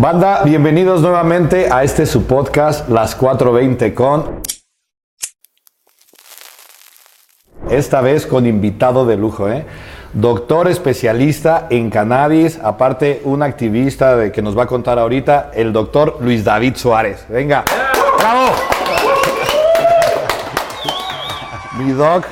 Banda, bienvenidos nuevamente a este su podcast, Las 420 con... Esta vez con invitado de lujo, ¿eh? Doctor especialista en cannabis, aparte un activista de que nos va a contar ahorita, el doctor Luis David Suárez. Venga, bravo. Mi doc,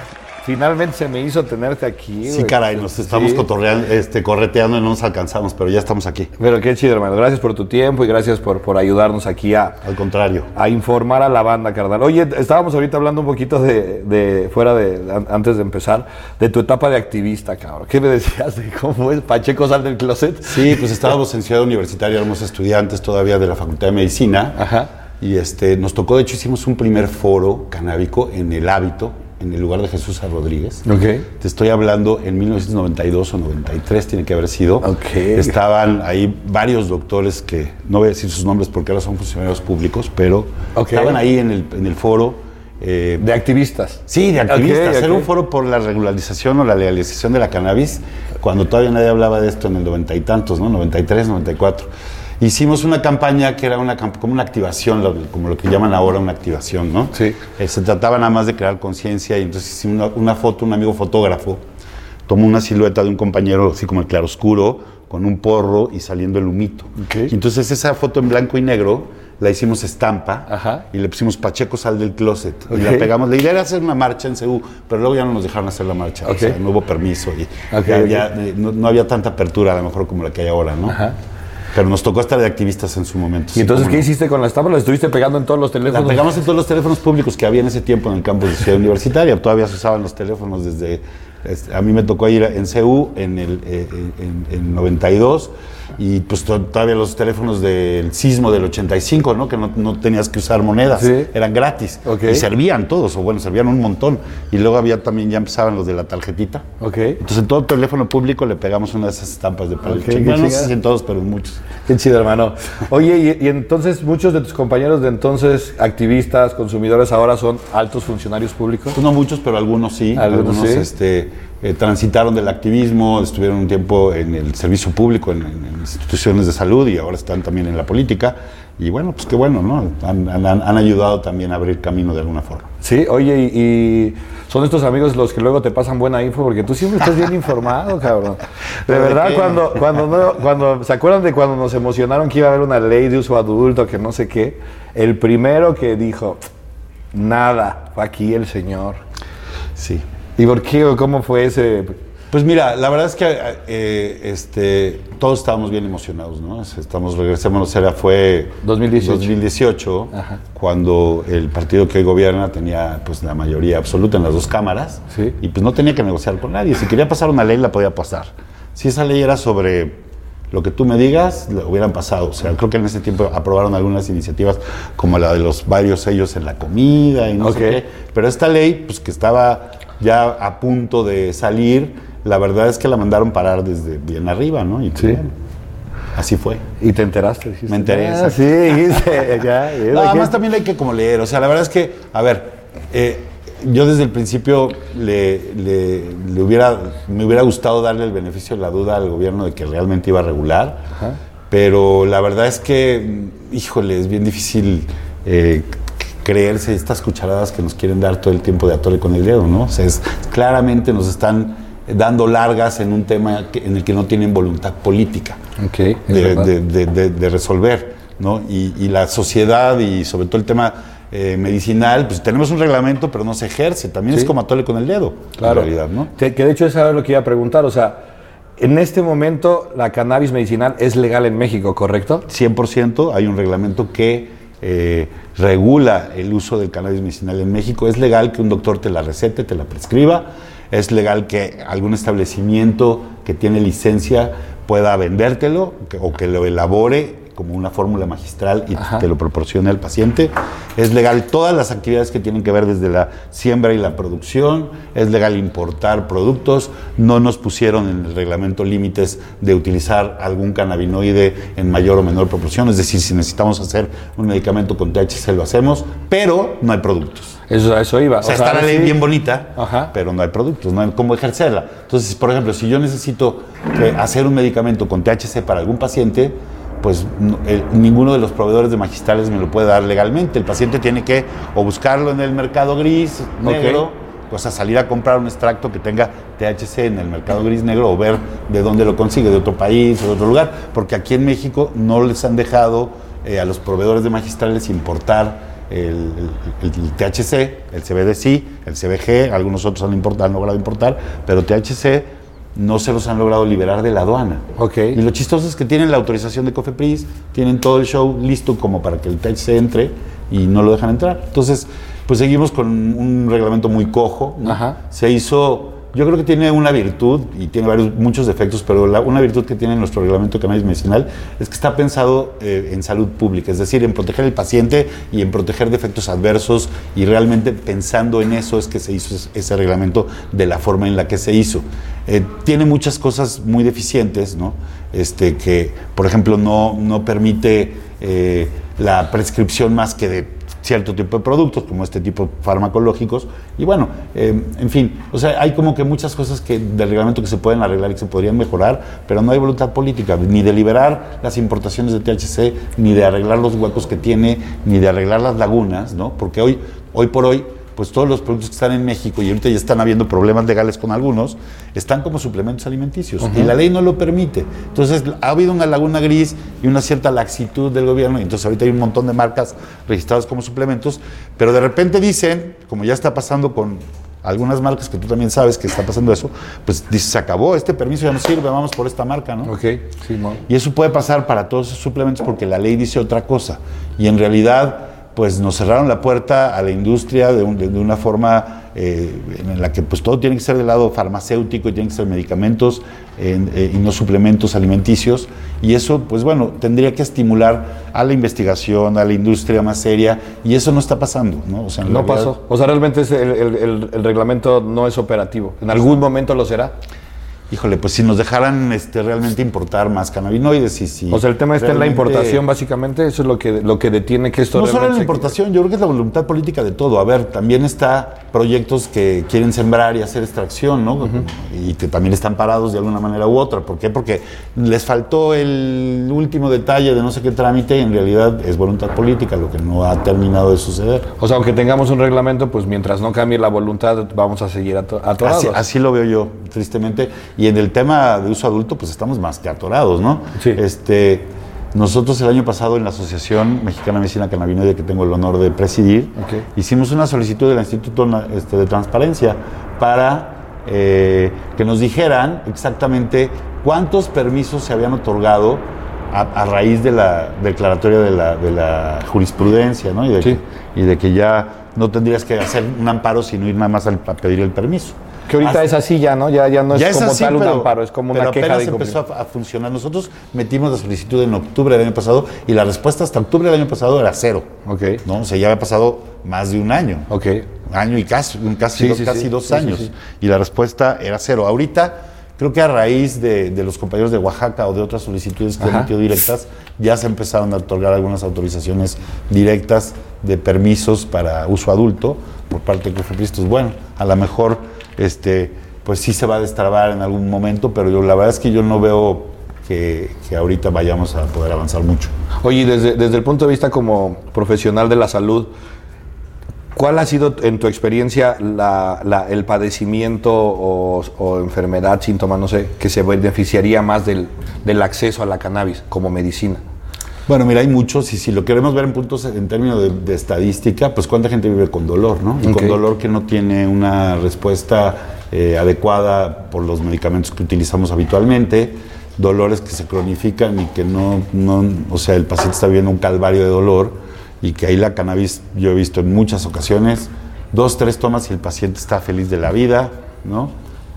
finalmente se me hizo tenerte aquí. Sí, caray, nos estamos Sí. cotorreando, este, correteando y no nos alcanzamos, pero ya estamos aquí. Pero qué chido, hermano. Gracias por tu tiempo y gracias por, por ayudarnos aquí a, Al contrario. a informar a la banda, carnal. Oye, estábamos ahorita hablando un poquito de, de- fuera de, an- antes de empezar, de tu etapa de activista, cabrón. ¿Qué me decías de cómo es Pacheco sal del closet? Sí, pues estábamos en Ciudad Universitaria, éramos estudiantes todavía de la Facultad de Medicina. Ajá. Y este, nos tocó, de hecho, hicimos un primer foro canábico en El Hábito, en el lugar de Jesús A. Rodríguez. Ok. Te estoy hablando en 1992 o 93, tiene que haber sido. Ok. Estaban ahí varios doctores que, no voy a decir sus nombres porque ahora son funcionarios públicos, pero estaban ahí en el, en el foro. eh, De activistas. Sí, de activistas. Ok, Era un foro por la regularización o la legalización de la cannabis, cuando todavía nadie hablaba de esto en el noventa y tantos, ¿no? 93, 94. Hicimos una campaña que era una, como una activación, como lo que llaman ahora una activación, ¿no? Sí. Eh, se trataba nada más de crear conciencia y entonces hicimos una, una foto, un amigo fotógrafo tomó una silueta de un compañero así como el claroscuro, con un porro y saliendo el humito. Ok. Y entonces esa foto en blanco y negro la hicimos estampa Ajá. y le pusimos Pacheco sal del closet. Ok. Y la pegamos. La idea era hacer una marcha en CEU, pero luego ya no nos dejaron hacer la marcha. Ok. O sea, no hubo permiso y ya- ya, eh, no, no había tanta apertura a lo mejor como la que hay ahora, ¿no? Ajá. Pero nos tocó estar de activistas en su momento. ¿Y sí, entonces qué no. hiciste con la estampa? ¿La estuviste pegando en todos los teléfonos? pegamos en todos los teléfonos públicos que había en ese tiempo en el campus de Ciudad Universitaria. Todavía se usaban los teléfonos desde... A mí me tocó ir en CEU en el eh, en, en 92 y pues to- todavía los teléfonos del sismo del 85, ¿no? Que no, no tenías que usar monedas, Sí. eran gratis. Ok. Y servían todos, o bueno, servían un montón. Y luego había también, ya empezaban los de la tarjetita. Ok. Entonces en todo teléfono público le pegamos una de esas estampas de Ok, peluche. qué Bueno, no sé si en todos, pero en muchos. Qué chido, hermano. Oye, y, y entonces muchos de tus compañeros de entonces, activistas, consumidores, ahora son altos funcionarios públicos. Pues no muchos, pero algunos sí. Algunos Algunos, sí. este, eh, transitaron del activismo, estuvieron un tiempo en el servicio público, en, en- instituciones de salud y ahora están también en la política. Y bueno, pues qué bueno, ¿no? Han, han- han ayudado también a abrir camino de alguna forma. Sí, oye, y, y son estos amigos los que luego te pasan buena info porque tú siempre estás bien informado, cabrón. De ¿De verdad, cuando, cuando, no- cuando, ¿se acuerdan de cuando nos emocionaron que iba a haber una ley de uso adulto, que no sé qué? El primero que dijo, nada, fue aquí el señor. Sí. ¿Y por qué o cómo fue ese? Pues mira, la verdad es que eh, este, todos estábamos bien emocionados, ¿no? Estamos, regresémonos, era, fue 2018. 2018, Ajá. cuando el partido que hoy gobierna tenía pues la mayoría absoluta en las dos cámaras Sí. y pues no tenía que negociar con nadie. Si quería pasar una ley, la podía pasar. Si esa ley era sobre lo que tú me digas, lo hubieran pasado. O sea, creo que en ese tiempo aprobaron algunas iniciativas como la de los varios sellos en la comida y no sé qué. Pero esta ley, pues que estaba ya a punto de salir, la verdad es que la mandaron parar desde bien arriba, ¿no? Y Sí. así fue. Y te enteraste. dijiste, Me enteré, Ah, sí, dijiste, ya. No, además también hay que como leer, o sea, la verdad es que, a ver, eh, yo desde el principio le, le- le hubiera, me hubiera gustado darle el beneficio de la duda al gobierno de que realmente iba a regular, Ajá. pero la verdad es que, híjole, es bien difícil eh, creerse estas cucharadas que nos quieren dar todo el tiempo de atole con el dedo, ¿no? O sea, es- claramente nos están dando largas en un tema que- en el que no tienen voluntad política de, verdad. de- de- de- de resolver, ¿no? Y, y la sociedad y sobre todo el tema eh, medicinal, pues tenemos un reglamento, pero no se ejerce. También Sí. es como atole con el dedo, Claro. en realidad, ¿no? Que, que de hecho es ahora lo que iba a preguntar, o sea, en este momento la cannabis medicinal es legal en México, ¿correcto? 100% hay un reglamento que eh, regula el uso del cannabis medicinal en México. Es legal que un doctor te la recete, te la prescriba. Es legal que algún establecimiento que tiene licencia pueda vendértelo o que lo elabore como una fórmula magistral y Ajá. te lo proporcione al paciente. Es legal todas las actividades que tienen que ver desde la siembra y la producción. Es legal importar productos. No nos pusieron en el reglamento límites de utilizar algún cannabinoide en mayor o menor proporción. Es decir, si necesitamos hacer un medicamento con THC lo hacemos, pero no hay productos. Eso, eso iba. O sea, está la ley sí. bien bonita, Ajá. pero no hay productos, no hay cómo ejercerla. Entonces, por ejemplo, si yo necesito eh, hacer un medicamento con THC para algún paciente, pues ninguno de los proveedores de magistrales me lo puede dar legalmente. El paciente tiene que o buscarlo en el mercado gris, negro, pues a salir a comprar un extracto que tenga THC en el mercado gris negro o ver de dónde lo consigue, de otro país o de otro lugar, porque aquí en México no les han dejado eh, a los proveedores de magistrales importar el, THC, el CBD sí, el CBG, algunos otros han, han logrado importar, pero THC no se los han logrado liberar de la aduana. Okay. Y lo chistoso es que tienen la autorización de Cofepris, tienen todo el show listo como para que el THC entre y no lo dejan entrar. Entonces, pues seguimos con un reglamento muy cojo. Se hizo yo creo que tiene una virtud y tiene varios, muchos defectos, pero una virtud que tiene nuestro reglamento cannabis medicinal es que está pensado eh, en salud pública, es decir, en proteger al paciente y en proteger de efectos adversos y realmente pensando en eso es que se hizo ese reglamento de la forma en la que se hizo. Eh, tiene muchas cosas muy deficientes, ¿no? Este, que, por ejemplo, no, no permite eh, la prescripción más que de cierto tipo de productos, como este tipo farmacológicos. Y bueno, eh, en fin, o sea, hay como que muchas cosas que del reglamento que se pueden arreglar y que se podrían mejorar, pero no hay voluntad política, ni de liberar las importaciones de THC, ni de arreglar los huecos que tiene, ni de arreglar las lagunas, ¿no? Porque hoy, hoy por hoy pues todos los productos que están en México y ahorita ya están habiendo problemas legales con algunos, están como suplementos alimenticios y la ley no lo permite. Entonces ha habido una laguna gris y una cierta laxitud del gobierno y entonces ahorita hay un montón de marcas registradas como suplementos, pero de repente dicen, como ya está pasando con algunas marcas que tú también sabes que está pasando eso, pues dice, se acabó, este permiso ya no sirve, vamos por esta marca, ¿no? Ok, sí, Y eso puede pasar para todos esos suplementos porque la ley dice otra cosa. Y en realidad pues nos cerraron la puerta a la industria de, una forma eh, en la que pues todo tiene que ser del lado farmacéutico y tienen que ser medicamentos eh, y no suplementos alimenticios. Y eso pues bueno tendría que estimular a la investigación a la industria más seria y eso no está pasando no o sea, no pasó. O sea realmente el reglamento no es operativo. En algún momento lo será híjole, pues si nos dejaran este, realmente importar más cannabinoides y si... O sea, el tema está en la importación, básicamente, eso es lo que, lo que detiene que esto... No solo en la importación, yo creo que es la voluntad política de todo. A ver, también está proyectos que quieren sembrar y hacer extracción, ¿no? Y que también están parados de alguna manera u otra. ¿Por qué? Porque les faltó el último detalle de no sé qué trámite y en realidad es voluntad política lo que no ha terminado de suceder. O sea, aunque tengamos un reglamento, pues mientras no cambie la voluntad, vamos a seguir atorados. Así, así lo veo yo, tristemente. Y en el tema de uso adulto, pues estamos más que atorados, ¿no? Sí. Este, nosotros el año pasado en la Asociación Mexicana de Medicina Cannabinoide, que tengo el honor de presidir, hicimos una solicitud del Instituto este, de Transparencia para eh, que nos dijeran exactamente cuántos permisos se habían otorgado a, raíz de la declaratoria de la, jurisprudencia, ¿no? Y de, que, y de que ya no tendrías que hacer un amparo, sino ir nada más a pedir el permiso. Que ahorita es así ya, ¿no? Ya, ya no es como tal un amparo, es como una queja de empezó a, funcionar. Nosotros metimos la solicitud en octubre del año pasado y la respuesta hasta octubre del año pasado era cero. Ok. ¿no? O sea, ya había pasado más de un año. Ok. Año y casi, casi, dos, casi dos años. Y la respuesta era cero. Ahorita, creo que a raíz de, los compañeros de Oaxaca o de otras solicitudes que han metido directas, ya se empezaron a otorgar algunas autorizaciones directas de permisos para uso adulto por parte de Cofepris. Bueno, a lo mejor este, pues sí se va a destrabar en algún momento, pero yo, la verdad es que yo no veo que, ahorita vayamos a poder avanzar mucho. Oye, desde, desde el punto de vista como profesional de la salud, ¿Cuál ha sido, en tu experiencia, el padecimiento o, enfermedad, síntoma, no sé, que se beneficiaría más del, acceso a la cannabis como medicina? Bueno, mira, hay muchos, y si lo queremos ver en puntos, en términos de, estadística, pues cuánta gente vive con dolor, ¿no? Y con dolor que no tiene una respuesta eh, adecuada por los medicamentos que utilizamos habitualmente, dolores que se cronifican y que no, no, o sea, el paciente está viviendo un calvario de dolor y que ahí la cannabis yo he visto en muchas ocasiones, dos, tres tomas y el paciente está feliz de la vida, ¿no?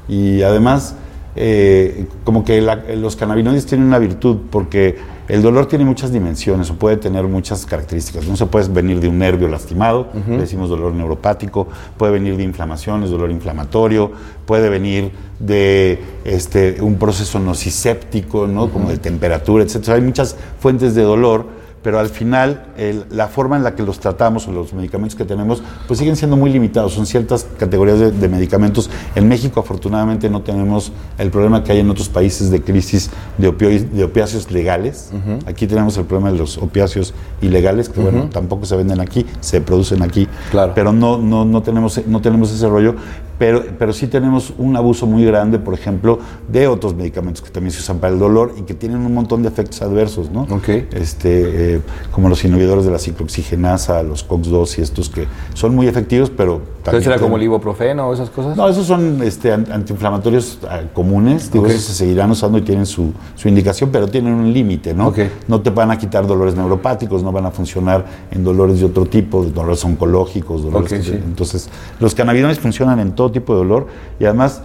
Y además, eh, como que los cannabinoides tienen una virtud, porque el dolor tiene muchas dimensiones o puede tener muchas características. No se puede venir de un nervio lastimado, decimos dolor neuropático, puede venir de inflamaciones, dolor inflamatorio, puede venir de este, un proceso nociséptico, ¿no? como de temperatura, etc. Hay muchas fuentes de dolor pero al final el- la forma en la que los tratamos o los medicamentos que tenemos, pues siguen siendo muy limitados. Son ciertas categorías de, de medicamentos. En México, afortunadamente, no tenemos el problema que hay en otros países de crisis de, de opiáceos legales. Aquí tenemos el problema de los opiáceos ilegales, que bueno, tampoco se venden aquí, se producen aquí, Claro. pero no, no, no, tenemos, no tenemos ese rollo. Pero, pero sí tenemos un abuso muy grande, por ejemplo, de otros medicamentos que también se usan para el dolor y que tienen un montón de efectos adversos, ¿no? Ok. Este, eh, como los inhibidores de la ciclooxigenasa, los COX-2 y estos que son muy efectivos, pero también... era como el ibuprofeno o esas cosas. no, esos son este, an- antiinflamatorios ah, comunes, digo, Ok. esos se seguirán usando y tienen su, su indicación, pero tienen un límite, ¿no? No te van a quitar dolores neuropáticos, no van a funcionar en dolores de otro tipo, dolores oncológicos, dolores Ok, que- sí. entonces los cannabinoides funcionan en todo tipo de dolor y además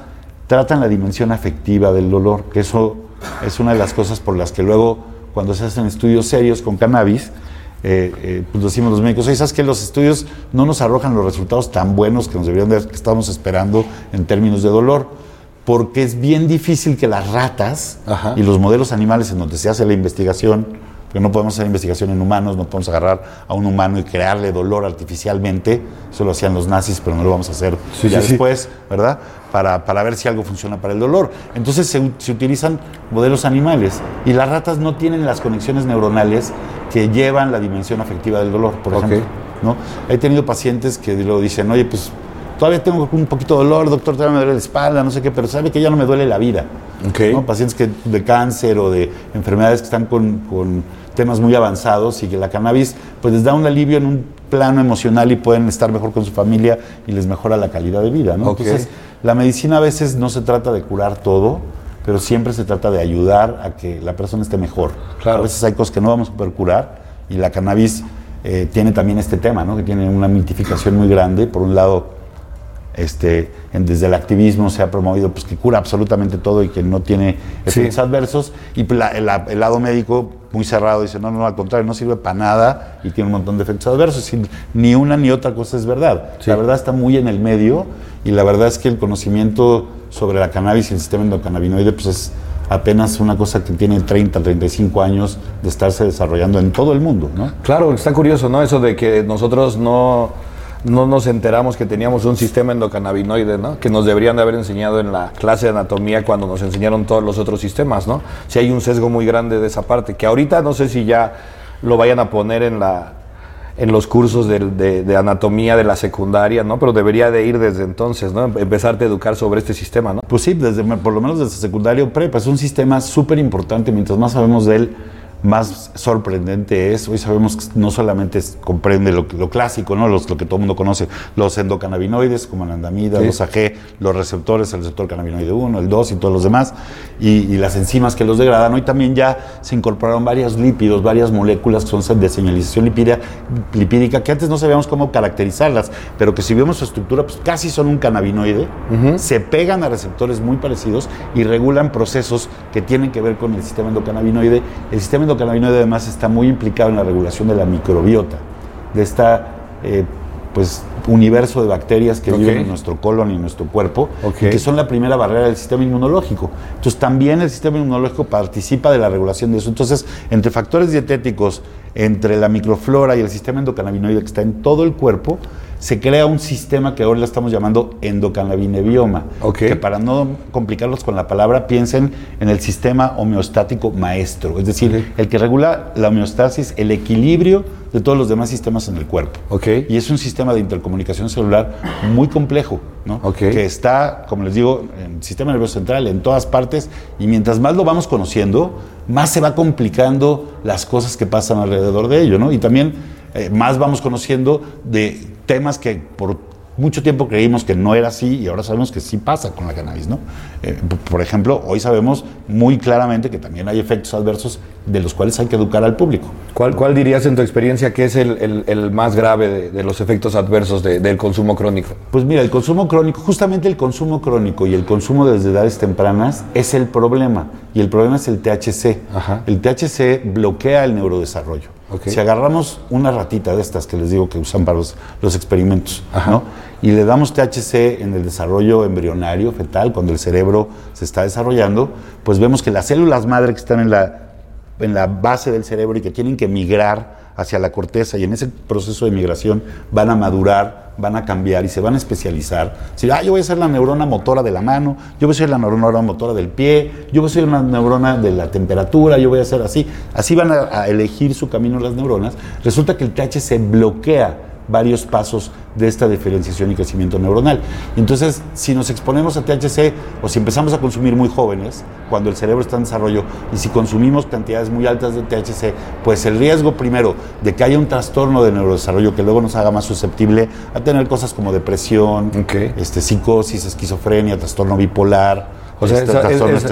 tratan la dimensión afectiva del dolor, que eso es una de las cosas por las que luego cuando se hacen estudios serios con cannabis, eh, eh, pues decimos los médicos, oye, ¿sabes que los estudios no nos arrojan los resultados tan buenos que nos deberían de, que estamos esperando en términos de dolor? Porque es bien difícil que las ratas Ajá. y los modelos animales en donde se hace la investigación, porque no podemos hacer investigación en humanos, no podemos agarrar a un humano y crearle dolor artificialmente, eso lo hacían los nazis, pero no lo vamos a hacer Sí, ya sí, sí. después, ¿verdad? Para, para ver si algo funciona para el dolor. Entonces se, se utilizan modelos animales y las ratas no tienen las conexiones neuronales que llevan la dimensión afectiva del dolor, por Ok. ejemplo. ¿no? He tenido pacientes que luego dicen, oye, pues todavía tengo un poquito de dolor, doctor, todavía me duele la espalda, no sé qué, pero sabe que ya no me duele la vida. Ok. ¿no? Pacientes que, de cáncer o de enfermedades que están con, con temas muy avanzados y que la cannabis pues les da un alivio en un plano emocional y pueden estar mejor con su familia y les mejora la calidad de vida. Entonces, la medicina a veces no se trata de curar todo, pero siempre se trata de ayudar a que la persona esté mejor. Claro. A veces hay cosas que no vamos a poder curar y la cannabis eh, tiene también este tema, ¿no? que tiene una mitificación muy grande. Por un lado, este, en- desde el activismo se ha promovido pues, que cura absolutamente todo y que no tiene efectos Sí. adversos. Y pues, la- el, el lado médico, muy cerrado, dice, no, no, al contrario, no sirve para nada y tiene un montón de efectos adversos. Y ni una ni otra cosa es verdad. Sí. La verdad está muy en el medio y la verdad es que el conocimiento sobre la cannabis y el sistema endocannabinoide pues, es apenas una cosa que tiene 30, 35 años de estarse desarrollando en todo el mundo, ¿no? Claro, está curioso, ¿no? Eso de que nosotros no, no nos enteramos que teníamos un sistema endocannabinoide, ¿no? Que nos deberían de haber enseñado en la clase de anatomía cuando nos enseñaron todos los otros sistemas, ¿no? Si hay un sesgo muy grande de esa parte, que ahorita no sé si ya lo vayan a poner en la en los cursos de, anatomía de la secundaria, ¿no? Pero debería de ir desde entonces, ¿no? Empezarte a educar sobre este sistema, ¿no? Pues sí, desde, por lo menos desde secundario prepa. Es un sistema súper importante. Mientras más sabemos de él, más sorprendente es. Hoy sabemos que no solamente comprende lo, lo clásico, ¿no? Los- lo que todo el mundo conoce, los endocannabinoides, como la andamida, Sí. los AG, los receptores, el receptor cannabinoide 1, el 2 y todos los demás, y, y las enzimas que los degradan. Hoy también ya se incorporaron varios lípidos, varias moléculas que son de señalización lipídica, lipídica que antes no sabíamos cómo caracterizarlas, pero que si vemos su estructura, pues casi son un cannabinoide, se pegan a receptores muy parecidos y regulan procesos que tienen que ver con el sistema endocannabinoide. El sistema endocannabinoide además está muy implicado en la regulación de la microbiota, de esta eh, pues universo de bacterias que viven en nuestro colon y en nuestro cuerpo, y que son la primera barrera del sistema inmunológico. Entonces también el sistema inmunológico participa de la regulación de eso. Entonces, entre factores dietéticos, entre la microflora y el sistema endocannabinoide que está en todo el cuerpo, se crea un sistema que ahora le estamos llamando endocannabinebioma. Ok. Que para no complicarlos con la palabra, piensen en el sistema homeostático maestro, es decir, el que regula la homeostasis, el equilibrio de todos los demás sistemas en el cuerpo. Y es un sistema de intercomunicación celular muy complejo, ¿no? Que está, como les digo, en el sistema nervioso central, en todas partes, y mientras más lo vamos conociendo, más se va complicando las cosas que pasan alrededor de ello, ¿no? Y también eh, más vamos conociendo de temas que por mucho tiempo creímos que no era así y ahora sabemos que sí pasa con la cannabis, ¿no? Eh, por ejemplo, hoy sabemos muy claramente que también hay efectos adversos de los cuales hay que educar al público. ¿Cuál, cuál dirías en tu experiencia que es el, el- el más grave de, de los efectos adversos de- del consumo crónico? Pues mira, el consumo crónico, justamente el consumo crónico y el consumo desde edades tempranas es el problema. Y el problema es el THC. Ajá. El THC bloquea el neurodesarrollo. Si agarramos una ratita de estas que les digo que usan para los, los experimentos, y le damos THC en el desarrollo embrionario, fetal, cuando el cerebro se está desarrollando, pues vemos que las células madre que están en la en la base del cerebro y que tienen que migrar hacia la corteza y en ese proceso de migración van a madurar, van a cambiar y se van a especializar. Si, ah, yo voy a ser la neurona motora de la mano, yo voy a ser la neurona motora del pie, yo voy a ser una neurona de la temperatura, yo voy a ser así. Así van a, a elegir su camino las neuronas. Resulta que el THC bloquea varios pasos de esta diferenciación y crecimiento neuronal. Entonces, si nos exponemos a THC o si empezamos a consumir muy jóvenes, cuando el cerebro está en desarrollo, y si consumimos cantidades muy altas de THC, pues el riesgo primero de que haya un trastorno de neurodesarrollo que luego nos haga más susceptible a tener cosas como depresión, este, psicosis, esquizofrenia, trastorno bipolar, o sea, este, esa- trastorno es-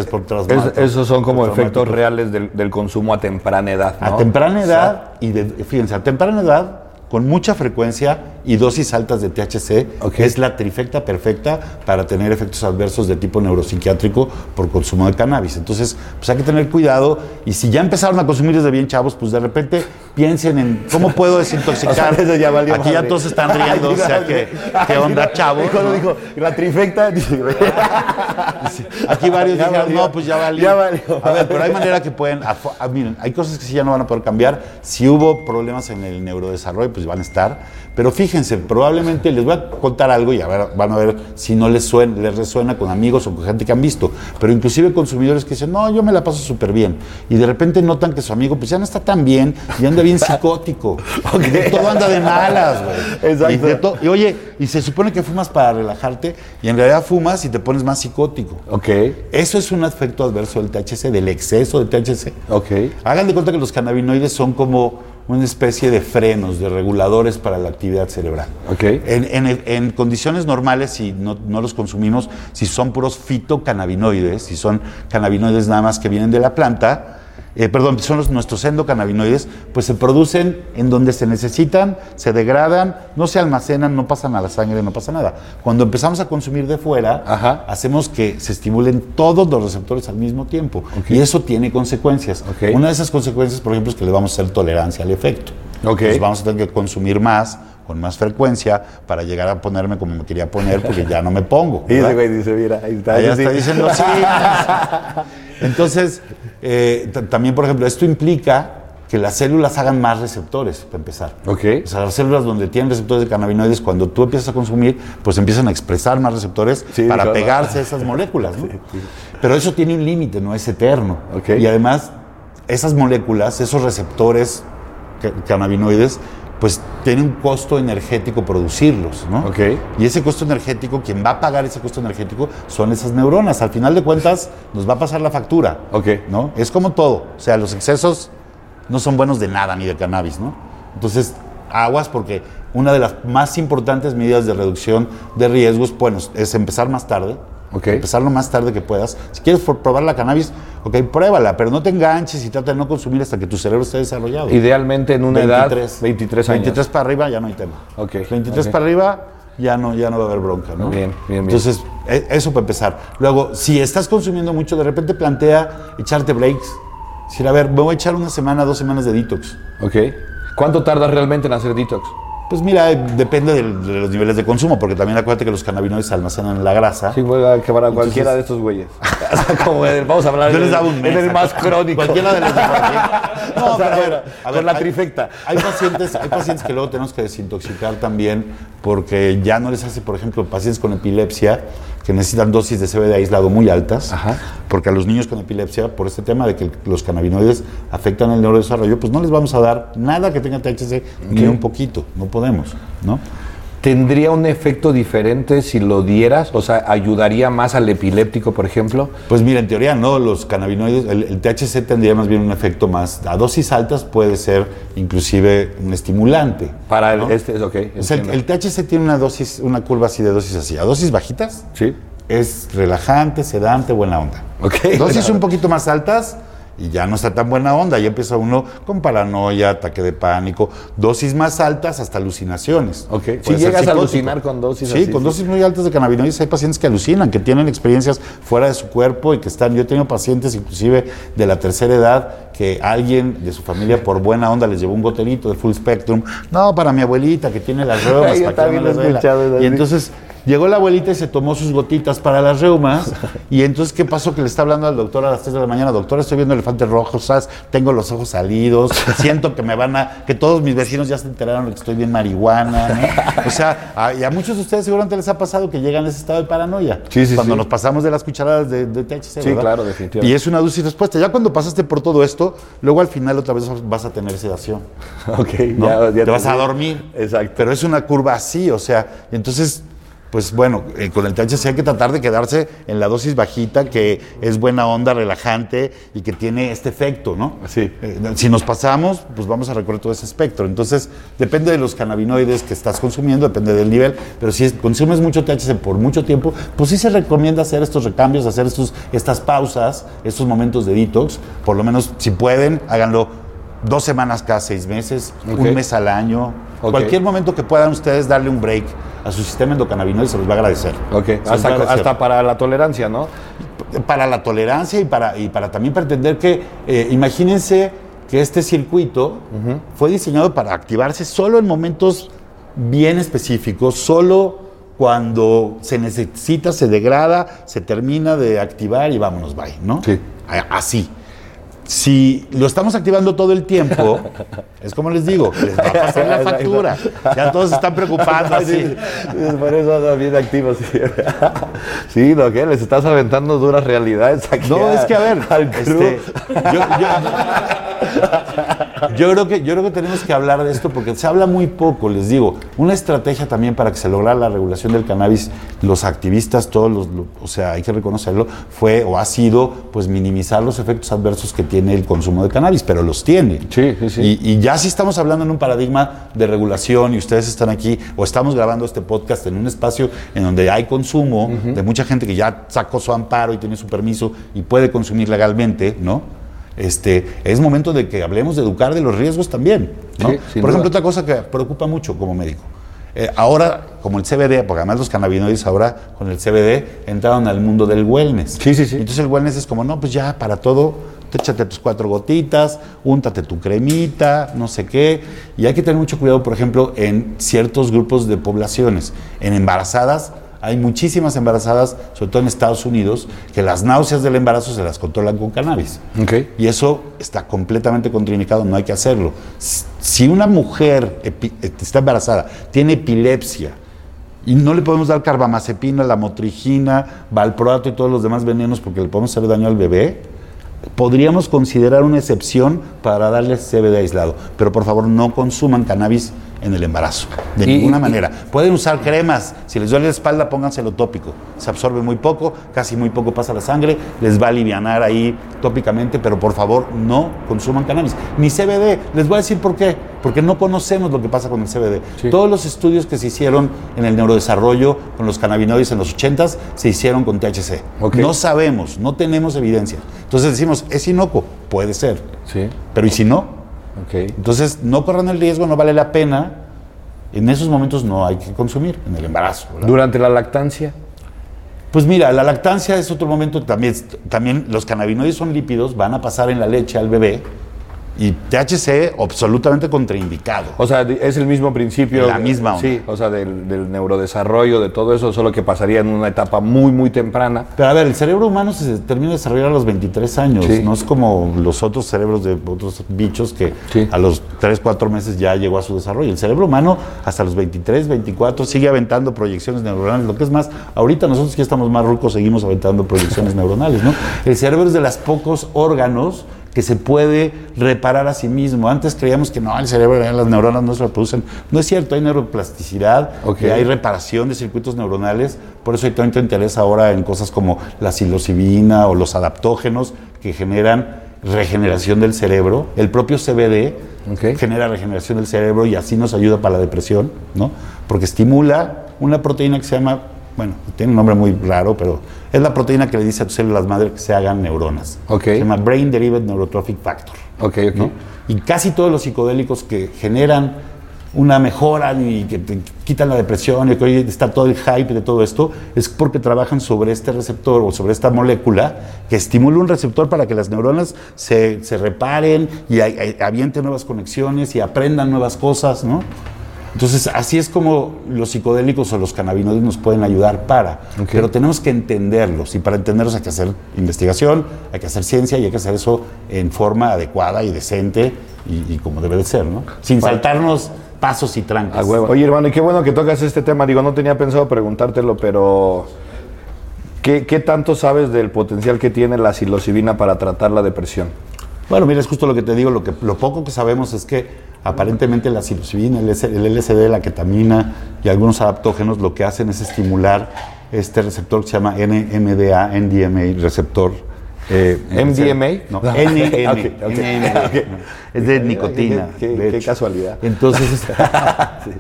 es- esos son como efectos reales del, del consumo a temprana edad. ¿no? A temprana edad, y de- fíjense, a temprana edad, con mucha frecuencia y dosis altas de THC, Ok. es la trifecta perfecta para tener efectos adversos de tipo neuropsiquiátrico por consumo de cannabis. Entonces, pues hay que tener cuidado y si ya empezaron a consumir desde bien chavos, pues de repente piensen en cómo puedo desintoxicar. O sea, ya Aquí ya madre. todos están riendo, o sea, ¿qué, qué onda, cuando ¿no? dijo la trifecta, Aquí varios Ya dijeron, valió. no, pues ya valió. Ya valió. A ver, pero hay manera que pueden, miren, hay cosas que sí ya no van a poder cambiar. Si hubo problemas en el neurodesarrollo, pues van a estar. Pero fíjense, probablemente les voy a contar algo y a ver, van a ver si no les, suena, les resuena con amigos o con gente que han visto. Pero inclusive consumidores que dicen, no, yo me la paso súper bien. Y de repente notan que su amigo pues ya no está tan bien y anda bien psicótico. Y de todo anda de malas, güey. Exacto. Y oye, y se supone que fumas para relajarte y en realidad fumas y te pones más psicótico. ok, Eso es un efecto adverso del THC, del exceso de THC. ok. Hagan de cuenta que los cannabinoides son como una especie de frenos, de reguladores para la actividad cerebral. Ok. En, en- en condiciones normales, si no, no los consumimos, si son puros fitocannabinoides, si son cannabinoides nada más que vienen de la planta, eh, perdón, son los, nuestros endocannabinoides, pues se producen en donde se necesitan, se degradan, no se almacenan, no pasan a la sangre, no pasa nada. Cuando empezamos a consumir de fuera, Ajá. hacemos que se estimulen todos los receptores al mismo tiempo. Y eso tiene consecuencias. Una de esas consecuencias, por ejemplo, es que le vamos a hacer tolerancia al efecto. Entonces vamos a tener que consumir más, con más frecuencia, para llegar a ponerme como me quería poner, porque ya no me pongo. Y ese güey dice, mira, ahí está. Ahí está sí. diciendo sí. Entonces, eh, también, por ejemplo, esto implica que las células hagan más receptores, para empezar. Ok. O sea, las células donde tienen receptores de cannabinoides, cuando tú empiezas a consumir, pues empiezan a expresar más receptores Sí, para claro. pegarse a esas moléculas. ¿no? Pero eso tiene un límite, no es eterno. Ok. Y además, esas moléculas, esos receptores ca- cannabinoides, pues tiene un costo energético producirlos, ¿no? Ok. Y ese costo energético, quien va a pagar ese costo energético son esas neuronas. Al final de cuentas, nos va a pasar la factura. Ok. ¿No? Es como todo. O sea, los excesos no son buenos de nada, ni de cannabis, ¿no? Entonces, aguas porque una de las más importantes medidas de reducción de riesgos, bueno, es empezar más tarde. Ok. Empezar lo más tarde que puedas. Si quieres probar la cannabis, ok, pruébala, pero no te enganches y trata de no consumir hasta que tu cerebro esté desarrollado. Idealmente en una edad, 23 años. 23 para arriba ya no hay tema. Ok, 23 ok. para arriba ya no, ya no va a haber bronca, ¿no? Bien, bien, bien. Entonces, e- eso para empezar. Luego, si estás consumiendo mucho, de repente plantea echarte breaks. Decir, a ver, me voy a echar una semana, dos semanas de detox. Ok. ¿Cuánto tardas realmente en hacer detox? Pues mira, depende de los niveles de consumo, porque también acuérdate que los cannabinoides se almacenan en la grasa. Sí, voy a acabar a cualquiera de estos güeyes. O sea, como el- vamos a hablar Yo les del- daba un mes. del más crónico. Cualquiera de los de. No, O sea, pero a ver, bueno, con la hay- trifecta. Hay pacientes, hay pacientes que luego tenemos que desintoxicar también porque ya no les hace, por ejemplo, pacientes con epilepsia que necesitan dosis de CBD aislado muy altas, Ajá. porque a los niños con epilepsia, por este tema de que los cannabinoides afectan el neurodesarrollo, pues no les vamos a dar nada que tenga THC ni un poquito, no podemos, ¿no? ¿Tendría un efecto diferente si lo dieras? O sea, ¿ayudaría más al epiléptico, por ejemplo? Pues mira, en teoría no, los cannabinoides, el, el THC tendría más bien un efecto más, a dosis altas puede ser inclusive un estimulante. Para el- ¿no? este, ok. O sea, el, el THC tiene una dosis, una curva así de dosis así. A dosis bajitas Sí. es relajante, sedante, buena onda. Ok. Dosis un poquito más altas y ya no está tan buena onda. Ya empieza uno con paranoia, ataque de pánico. Dosis más altas hasta alucinaciones. Ok. Puede Si llegas a alucinar con dosis Sí, así, con sí. dosis muy altas de cannabinoides hay pacientes que alucinan, que tienen experiencias fuera de su cuerpo y que están. Yo he tenido pacientes inclusive de la tercera edad que alguien de su familia por buena onda les llevó un goterito de full spectrum. No, para mi abuelita que tiene las. Yo para que no es Y entonces Llegó la abuelita y se tomó sus gotitas para las reumas. Y entonces, ¿qué pasó? Que le está hablando al doctor a las 3 de la mañana. Doctor, estoy viendo elefantes rojos, ¿sabes? tengo los ojos salidos, siento que me van a... que todos mis vecinos ya se enteraron de que estoy bien marihuana, ¿no? O sea, a, y a muchos de ustedes seguramente les ha pasado que llegan a ese estado de paranoia. Sí, sí, Cuando sí. nos pasamos de las cucharadas de, de THC, Sí, ¿verdad? claro, definitivamente. Y es una dosis respuesta. Ya cuando pasaste por todo esto, luego al final otra vez vas a tener sedación. Ok, ¿no? ya, ya te vas a dormir. Exacto. Pero es una curva así, o sea, entonces, pues bueno, eh, con el THC hay que tratar de quedarse en la dosis bajita, que es buena onda, relajante y que tiene este efecto, ¿no? Sí. Eh, si nos pasamos, pues vamos a recorrer todo ese espectro. Entonces, depende de los cannabinoides que estás consumiendo, depende del nivel, pero si es- consumes mucho THC por mucho tiempo, pues sí se recomienda hacer estos recambios, hacer estos, estas pausas, estos momentos de detox, por lo menos si pueden, háganlo dos semanas cada seis meses, un mes al año, Cualquier momento que puedan ustedes darle un break a su sistema endocannabinoide se los va a agradecer. Ok, Se los va a hasta, agradecer hasta para la tolerancia, ¿no? para la tolerancia y para, y para también para entender que, eh, imagínense que este circuito fue diseñado para activarse solo en momentos bien específicos, solo cuando se necesita, se degrada, se termina de activar y vámonos, bye, ¿no? Sí. Así. Si lo estamos activando todo el tiempo, es como les digo, les va a pasar la factura. Ya todos se están preocupando así. Sí, por eso andan bien activos. Sí, ¿no? ¿Qué? Les estás aventando duras realidades aquí. No, es que a ver, al crew. este, yo, yo- yo creo que, yo creo que tenemos que hablar de esto porque se habla muy poco, les digo. Una estrategia también para que se lograra la regulación del cannabis, los activistas, todos los, lo- o sea, hay que reconocerlo, fue o ha sido pues minimizar los efectos adversos que tiene el consumo de cannabis, pero los tiene. Sí, sí, sí. Y, y ya si estamos hablando en un paradigma de regulación y ustedes están aquí o estamos grabando este podcast en un espacio en donde hay consumo de mucha gente que ya sacó su amparo y tiene su permiso y puede consumir legalmente, ¿no? Este, es momento de que hablemos de educar de los riesgos también, ¿no? Sí, Por ejemplo, duda. otra cosa que preocupa mucho como médico. Eh, ahora, como el CBD, porque además los cannabinoides ahora con el CBD entraron al mundo del wellness. Sí, sí, sí. Entonces el wellness es como, no, pues ya para todo, te échate tus cuatro gotitas, úntate tu cremita, no sé qué. Y hay que tener mucho cuidado, por ejemplo, en ciertos grupos de poblaciones. En embarazadas, hay muchísimas embarazadas, sobre todo en Estados Unidos, que las náuseas del embarazo se las controlan con cannabis. Ok. Y eso está completamente contraindicado, no hay que hacerlo. Si- una mujer epi- está embarazada, tiene epilepsia, y no le podemos dar carbamazepina, la motrigina, valproato y todos los demás venenos porque le podemos hacer daño al bebé, podríamos considerar una excepción para darle CBD aislado. Pero por favor no consuman cannabis en el embarazo, de Y- ninguna y- manera. Pueden usar cremas, si les duele la espalda pónganselo tópico, se absorbe muy poco, casi muy poco pasa la sangre, les va a alivianar ahí tópicamente, pero por favor no consuman cannabis. Ni CBD, les voy a decir por qué, porque no conocemos lo que pasa con el CBD. Sí. Todos los estudios que se hicieron en el neurodesarrollo con los cannabinoides en los 80s se hicieron con THC. No sabemos, no tenemos evidencia. Entonces decimos, ¿es inocuo? Puede ser. Sí. Pero ¿y si no? Ok. Entonces no corran el riesgo, no vale la pena. En esos momentos no hay que consumir, en el embarazo. ¿verdad? Durante la lactancia. Pues mira, la lactancia es otro momento, también, también los cannabinoides son lípidos, van a pasar en la leche al bebé y THC absolutamente contraindicado. O sea, es el mismo principio. La misma onda. Sí, o sea, del, del neurodesarrollo, de todo eso, solo que pasaría en una etapa muy, muy temprana. Pero a ver, el cerebro humano se termina de desarrollar a los 23 años, Sí. no es como los otros cerebros de otros bichos que Sí. a los 3, 4 meses ya llegó a su desarrollo. El cerebro humano hasta los 23, 24 sigue aventando proyecciones neuronales, lo que es más, ahorita nosotros que estamos más rucos seguimos aventando proyecciones neuronales, ¿no? El cerebro es de los pocos órganos que se puede reparar a sí mismo. Antes creíamos que no, el cerebro, eh, las neuronas no se reproducen. No es cierto, hay neuroplasticidad, Ok. y hay reparación de circuitos neuronales, por eso hay tanto interés ahora en cosas como la psilocibina o los adaptógenos que generan regeneración del cerebro. El propio CBD genera regeneración del cerebro y así nos ayuda para la depresión, ¿no? Porque estimula una proteína que se llama, bueno, tiene un nombre muy raro, pero es la proteína que le dice a tus células madre que se hagan neuronas. Ok. Se llama Brain Derived Neurotrophic Factor. Ok, ok. ¿no? Y casi todos los psicodélicos que generan una mejora y que te quitan la depresión y que hoy está todo el hype de todo esto, es porque trabajan sobre este receptor o sobre esta molécula que estimula un receptor para que las neuronas se, se reparen y hay- hay- avienten nuevas conexiones y aprendan nuevas cosas, ¿no? Entonces, así es como los psicodélicos o los cannabinoides nos pueden ayudar para. Pero tenemos que entenderlos. Y para entenderlos hay que hacer investigación, hay que hacer ciencia y hay que hacer eso en forma adecuada y decente y, y como debe de ser, ¿no? Sin saltarnos pasos y trancas. A huevo. Oye, hermano, y qué bueno que tocas este tema. Digo, no tenía pensado preguntártelo, pero ¿qué, qué tanto sabes del potencial que tiene la psilocibina para tratar la depresión? Bueno, mira, es justo lo que te digo. Lo, que, lo poco que sabemos es que aparentemente la psilocibina, el, LSD, la ketamina y algunos adaptógenos lo que hacen es estimular este receptor que se llama NMDA, NDMA, receptor. eh, ¿MDMA? No, No. NN. Es de nicotina. Qué- qué- de qué hecho. casualidad. Entonces, sí.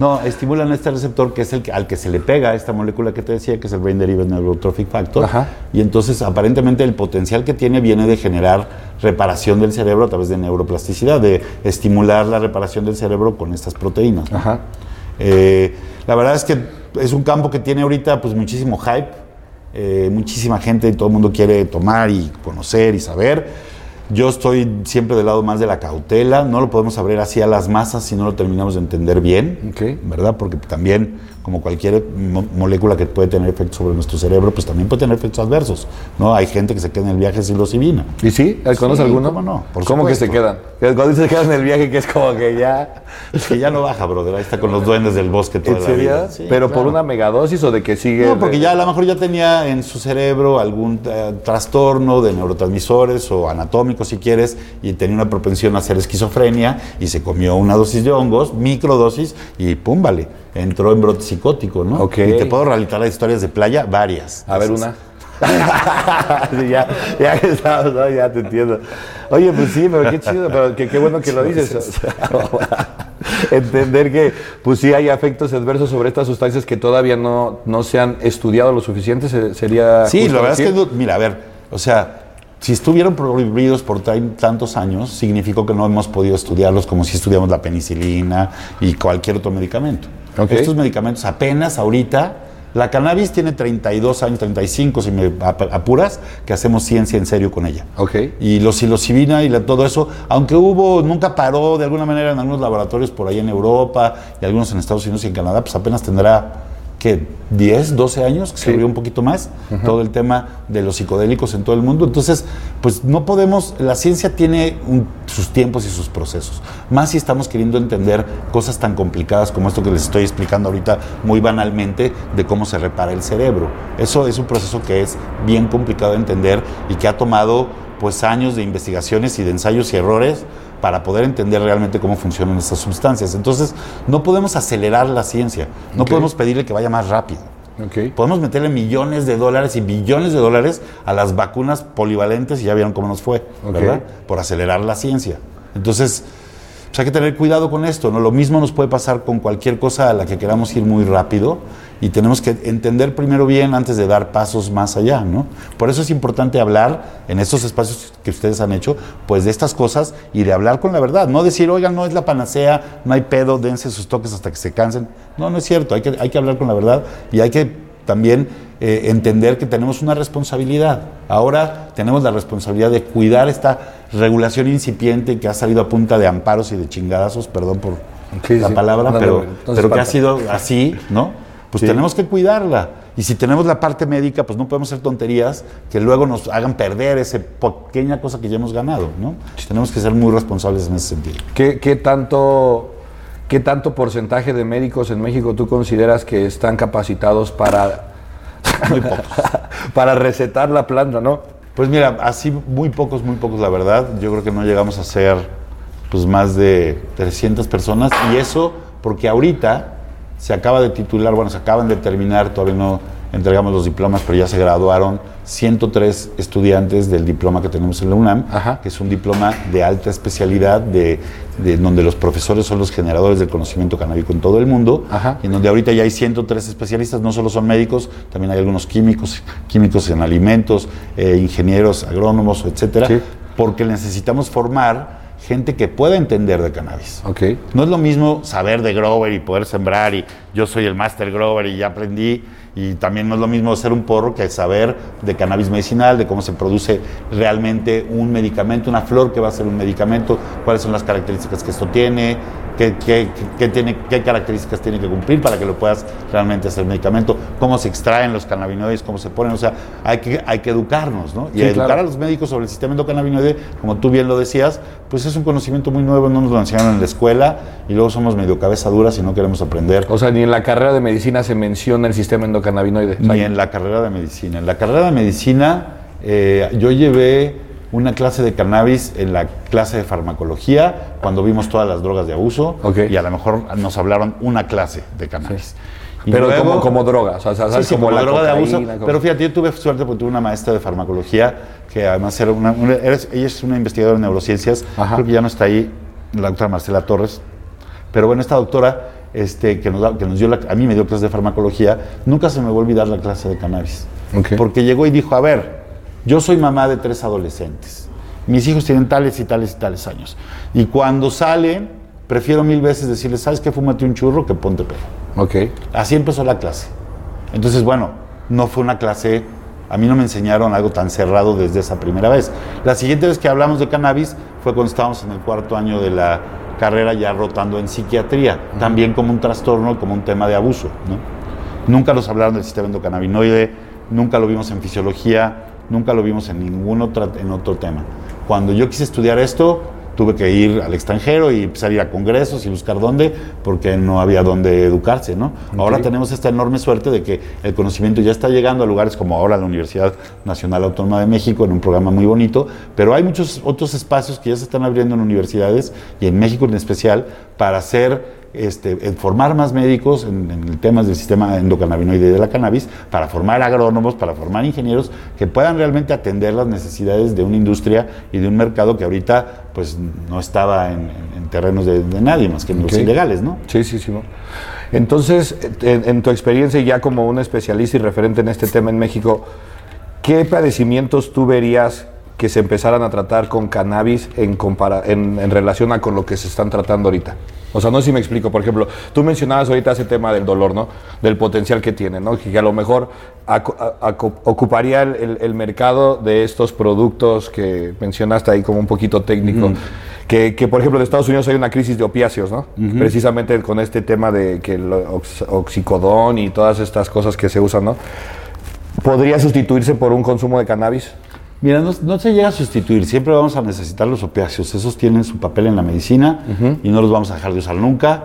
No, estimulan este receptor que es el que, al que se le pega esta molécula que te decía, que es el Brain Derived Neurotrophic Factor. Ajá. Y entonces, aparentemente, el potencial que tiene viene de generar reparación del cerebro a través de neuroplasticidad, de estimular la reparación del cerebro con estas proteínas. ¿no? Ajá. Eh, la verdad es que es un campo que tiene ahorita pues muchísimo hype, eh, muchísima gente, todo el mundo quiere tomar y conocer y saber. Yo estoy siempre del lado más de la cautela, no lo podemos abrir así a las masas si no lo terminamos de entender bien. ¿verdad? Porque también, como cualquier mo- molécula que puede tener efectos sobre nuestro cerebro, pues también puede tener efectos adversos, ¿no? Hay gente que se queda en el viaje sin psilocibina. ¿Y sí? ¿Conoces Sí, alguno? ¿cómo no? Por ¿Cómo que se quedan? Que Cuando dices que quedan en el viaje, que es como que ya... Es que ya no baja, brother, ahí está con los duendes del bosque toda ¿En la serio? vida. Sí, ¿Pero por una megadosis o de que sigue...? No, porque de- ya a lo mejor ya tenía en su cerebro algún eh, trastorno de neurotransmisores o anatómico, si quieres, y tenía una propensión a hacer esquizofrenia y se comió una dosis de hongos, microdosis, y pum, vale, entró en brote psicótico, ¿no? Ok. Y te puedo relatar historias de playa, varias. A ver, una. Sí, ya, ya que estamos, ¿no? ya te entiendo. Oye, pues sí, pero qué chido, pero qué, qué bueno que lo dices. Entender que, pues sí, hay efectos adversos sobre estas sustancias que todavía no, no se han estudiado lo suficiente, se- sería. Sí, la verdad es que, decir. mira, a ver, o sea, si estuvieron prohibidos por tan- tantos años, significó que no hemos podido estudiarlos como si estudiamos la penicilina y cualquier otro medicamento. Estos medicamentos apenas ahorita, la cannabis tiene 32 años, 35 si me ap- apuras, que hacemos ciencia en serio con ella. Ok. Y los psilocibina y la- todo eso, aunque hubo, nunca paró de alguna manera en algunos laboratorios por ahí en Europa y algunos en Estados Unidos y en Canadá, pues apenas tendrá, ¿qué? 10, 12 años, que se abrió un poquito más, todo el tema de los psicodélicos en todo el mundo. Entonces, pues no podemos, la ciencia tiene un- sus tiempos y sus procesos. Más si estamos queriendo entender cosas tan complicadas como esto que les estoy explicando ahorita muy banalmente de cómo se repara el cerebro. Eso es un proceso que es bien complicado de entender y que ha tomado pues años de investigaciones y de ensayos y errores para poder entender realmente cómo funcionan estas sustancias. Entonces, no podemos acelerar la ciencia, no podemos pedirle que vaya más rápido. Podemos meterle millones de dólares y billones de dólares a las vacunas polivalentes y ya vieron cómo nos fue. ¿verdad? Por acelerar la ciencia. Entonces, pues hay que tener cuidado con esto, ¿no? Lo mismo nos puede pasar con cualquier cosa a la que queramos ir muy rápido y tenemos que entender primero bien antes de dar pasos más allá, ¿no? Por eso es importante hablar en estos espacios que ustedes han hecho, pues de estas cosas y de hablar con la verdad, no decir, oigan, no es la panacea, no hay pedo, dense sus toques hasta que se cansen. No, no es cierto, hay que, hay que hablar con la verdad y hay que también eh, entender que tenemos una responsabilidad. Ahora tenemos la responsabilidad de cuidar esta regulación incipiente que ha salido a punta de amparos y de chingadazos, perdón por Sí, la sí. palabra, No, pero, pero que ha sido así, ¿no? Pues Sí. tenemos que cuidarla. Y si tenemos la parte médica, pues no podemos hacer tonterías que luego nos hagan perder esa pequeña cosa que ya hemos ganado, ¿no? Tenemos que ser muy responsables en ese sentido. ¿Qué, qué tanto, ¿Qué tanto porcentaje de médicos en México tú consideras que están capacitados para, Muy pocos. para recetar la planta, no? Pues mira, así muy pocos, muy pocos, la verdad. Yo creo que no llegamos a ser pues más de 300 personas y eso porque ahorita se acaba de titular, bueno, se acaban de terminar, todavía no entregamos los diplomas, pero ya se graduaron 103 estudiantes del diploma que tenemos en la UNAM, Ajá. que es un diploma de alta especialidad, de, de donde los profesores son los generadores del conocimiento canábico en todo el mundo, Ajá. y en donde ahorita ya hay 103 especialistas, no solo son médicos, también hay algunos químicos, químicos en alimentos, eh, ingenieros, agrónomos, etcétera, Sí. porque necesitamos formar gente que pueda entender de cannabis. No es lo mismo saber de grower y poder sembrar y yo soy el master grower y ya aprendí y también no es lo mismo hacer un porro que saber de cannabis medicinal, de cómo se produce realmente un medicamento, una flor que va a ser un medicamento, cuáles son las características que esto tiene, qué, qué- qué tiene, qué características tiene que cumplir para que lo puedas realmente hacer medicamento, cómo se extraen los cannabinoides, cómo se ponen, o sea, hay que, hay que educarnos, ¿no? Y Sí, educar claro. a los médicos sobre el sistema endocannabinoide, como tú bien lo decías, pues es un conocimiento muy nuevo, no nos lo enseñaron en la escuela y luego somos medio cabeza dura si no queremos aprender. O sea, ni en la carrera de medicina se menciona el sistema endocannabinoide. Sea, Ni en la carrera de medicina. En la carrera de medicina eh, yo llevé una clase de cannabis en la clase de farmacología cuando vimos todas las drogas de abuso y a lo mejor nos hablaron una clase de cannabis. Pero luego- como, como droga, o sea, Sí, ¿sabes? sí, como, como, la droga de abuso. cocaína, como- Pero fíjate, yo tuve suerte porque tuve una maestra de farmacología que además era una, una- ella es una investigadora en neurociencias, Ajá. creo que ya no está ahí, la doctora Marcela Torres. Pero bueno, esta doctora este, que, nos, que nos dio, la- a mí me dio clase de farmacología, nunca se me va a olvidar la clase de cannabis. Ok. Porque llegó y dijo, a ver, yo soy mamá de tres adolescentes, mis hijos tienen tales y tales y tales años. Y cuando salen, prefiero mil veces decirles, ¿sabes qué? Fúmate un churro que ponte pedo. Ok. Así empezó la clase. Entonces, bueno, no fue una clase, a mí no me enseñaron algo tan cerrado desde esa primera vez. La siguiente vez que hablamos de cannabis fue cuando estábamos en el cuarto año de la carrera ya rotando en psiquiatría, también como un trastorno, como un tema de abuso. ¿no? Nunca nos hablaron del sistema endocannabinoide, nunca lo vimos en fisiología, nunca lo vimos en ningún otro, en otro tema. Cuando yo quise estudiar esto, tuve que ir al extranjero y empezar a ir a congresos y buscar dónde, porque no había dónde educarse, ¿no? Ahora tenemos esta enorme suerte de que el conocimiento ya está llegando a lugares como ahora la Universidad Nacional Autónoma de México, en un programa muy bonito, pero hay muchos otros espacios que ya se están abriendo en universidades y en México en especial para hacer este, en formar más médicos en, en temas del sistema endocannabinoide de la cannabis, para formar agrónomos, para formar ingenieros que puedan realmente atender las necesidades de una industria y de un mercado que ahorita pues no estaba en, en- en terrenos de, de nadie más que en los ilegales, ¿no? Sí, sí, sí. Entonces, en, en tu experiencia ya como un especialista y referente en este tema en México, ¿qué padecimientos tú verías que se empezaran a tratar con cannabis en, compara- en, en relación a con lo que se están tratando ahorita? O sea, no sé si me explico. Por ejemplo, tú mencionabas ahorita ese tema del dolor, ¿no? Del potencial que tiene, ¿no? Que, a lo mejor a- ocuparía el, el- el mercado de estos productos que mencionaste ahí como un poquito técnico. Que, que, por ejemplo, en Estados Unidos hay una crisis de opiáceos, ¿no? Precisamente con este tema de que el ox- oxicodón y todas estas cosas que se usan, ¿no? ¿Podría sustituirse por un consumo de cannabis? Mira, no, no se llega a sustituir, siempre vamos a necesitar los opiáceos, esos tienen su papel en la medicina y no los vamos a dejar de usar nunca,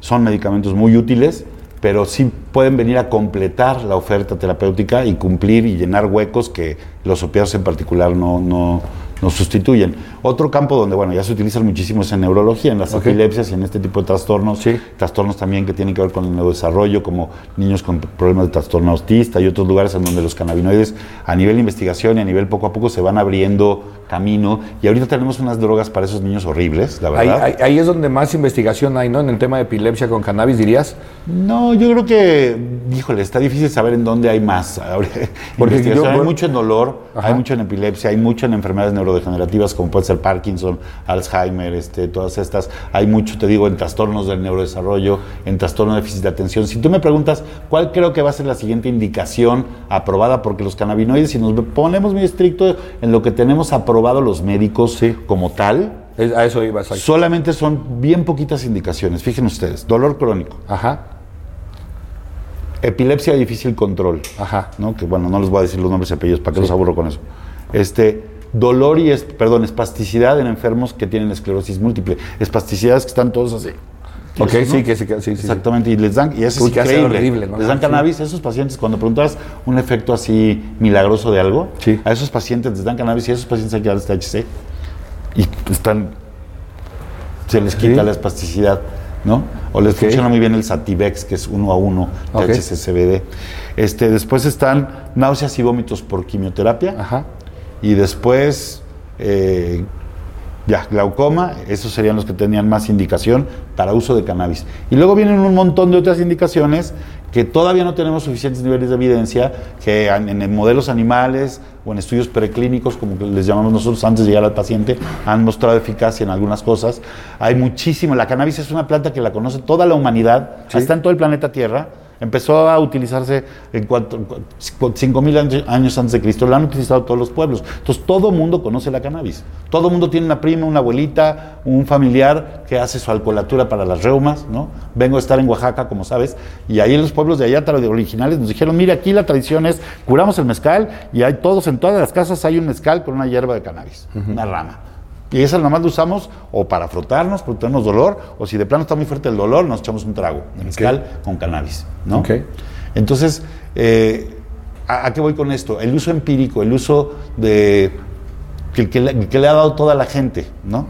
son medicamentos muy útiles, pero sí pueden venir a completar la oferta terapéutica y cumplir y llenar huecos que los opiáceos en particular no, no, no sustituyen. Otro campo donde, bueno, ya se utilizan muchísimo es en neurología, en las epilepsias y en este tipo de trastornos, Sí. trastornos también que tienen que ver con el neurodesarrollo, como niños con problemas de trastorno autista y otros lugares en donde los cannabinoides a nivel de investigación y a nivel poco a poco se van abriendo camino. Y ahorita tenemos unas drogas para esos niños horribles, la verdad. ahí- ahí es donde más investigación hay, ¿no? En el tema de epilepsia con cannabis, dirías. No, yo creo que, híjole, está difícil saber en dónde hay más. Porque yo- hay mucho en dolor, Ajá. hay mucho en epilepsia, hay mucho en enfermedades neurodegenerativas como puede ser Parkinson, Alzheimer, este, todas estas. Hay mucho, te digo, en trastornos del neurodesarrollo, en trastorno de déficit de atención. Si tú me preguntas cuál creo que va a ser la siguiente indicación aprobada, porque los cannabinoides, si nos ponemos muy estricto en lo que tenemos aprobado los médicos Sí. como tal, a eso iba, exacto. solamente son bien poquitas indicaciones. Fíjense ustedes, dolor crónico. Ajá, Epilepsia de difícil control. ajá. ¿no? Que bueno, no les voy a decir los nombres y apellidos, ¿para qué los aburro con eso? Este, dolor y, es, perdón, espasticidad en enfermos que tienen esclerosis múltiple. Espasticidades que están todos así. Ok, sí, ¿no? que sí, que- sí. Exactamente, y les dan, y eso Uy, es increíble. horrible, ¿no? Les dan cannabis a esos pacientes, cuando preguntas un efecto así milagroso de algo, Sí. a esos pacientes les dan cannabis y a esos pacientes hay que darles THC. Y están, se les quita Sí. la espasticidad, ¿no? O les funciona muy bien el Sativex, que es uno a uno, Ok. THC, CBD. Este, después están náuseas y vómitos por quimioterapia. Ajá. Y después, eh, ya, glaucoma, esos serían los que tenían más indicación para uso de cannabis. Y luego vienen un montón de otras indicaciones que todavía no tenemos suficientes niveles de evidencia, que en, en modelos animales o en estudios preclínicos, como les llamamos nosotros antes de llegar al paciente, han mostrado eficacia en algunas cosas. Hay muchísimo, la cannabis es una planta que la conoce toda la humanidad, Sí. está en todo el planeta Tierra, empezó a utilizarse en cuanto, 5.000 años antes de Cristo, lo han utilizado todos los pueblos. Entonces todo mundo conoce la cannabis. Todo mundo tiene una prima, una abuelita, un familiar que hace su alcoholatura para las reumas, ¿no? Vengo a estar en Oaxaca, como sabes, y ahí en los pueblos de allá originales nos dijeron, mire, aquí la tradición es, curamos el mezcal y hay todos, en todas las casas hay un mezcal con una hierba de cannabis, una rama. Y esa nomás lo usamos o para frotarnos, porque tenemos dolor, o si de plano está muy fuerte el dolor, nos echamos un trago de mezcal con cannabis, ¿no? Entonces, eh, ¿a, qué voy con esto? El uso empírico, el uso de que, que, le, ha dado toda la gente, ¿no?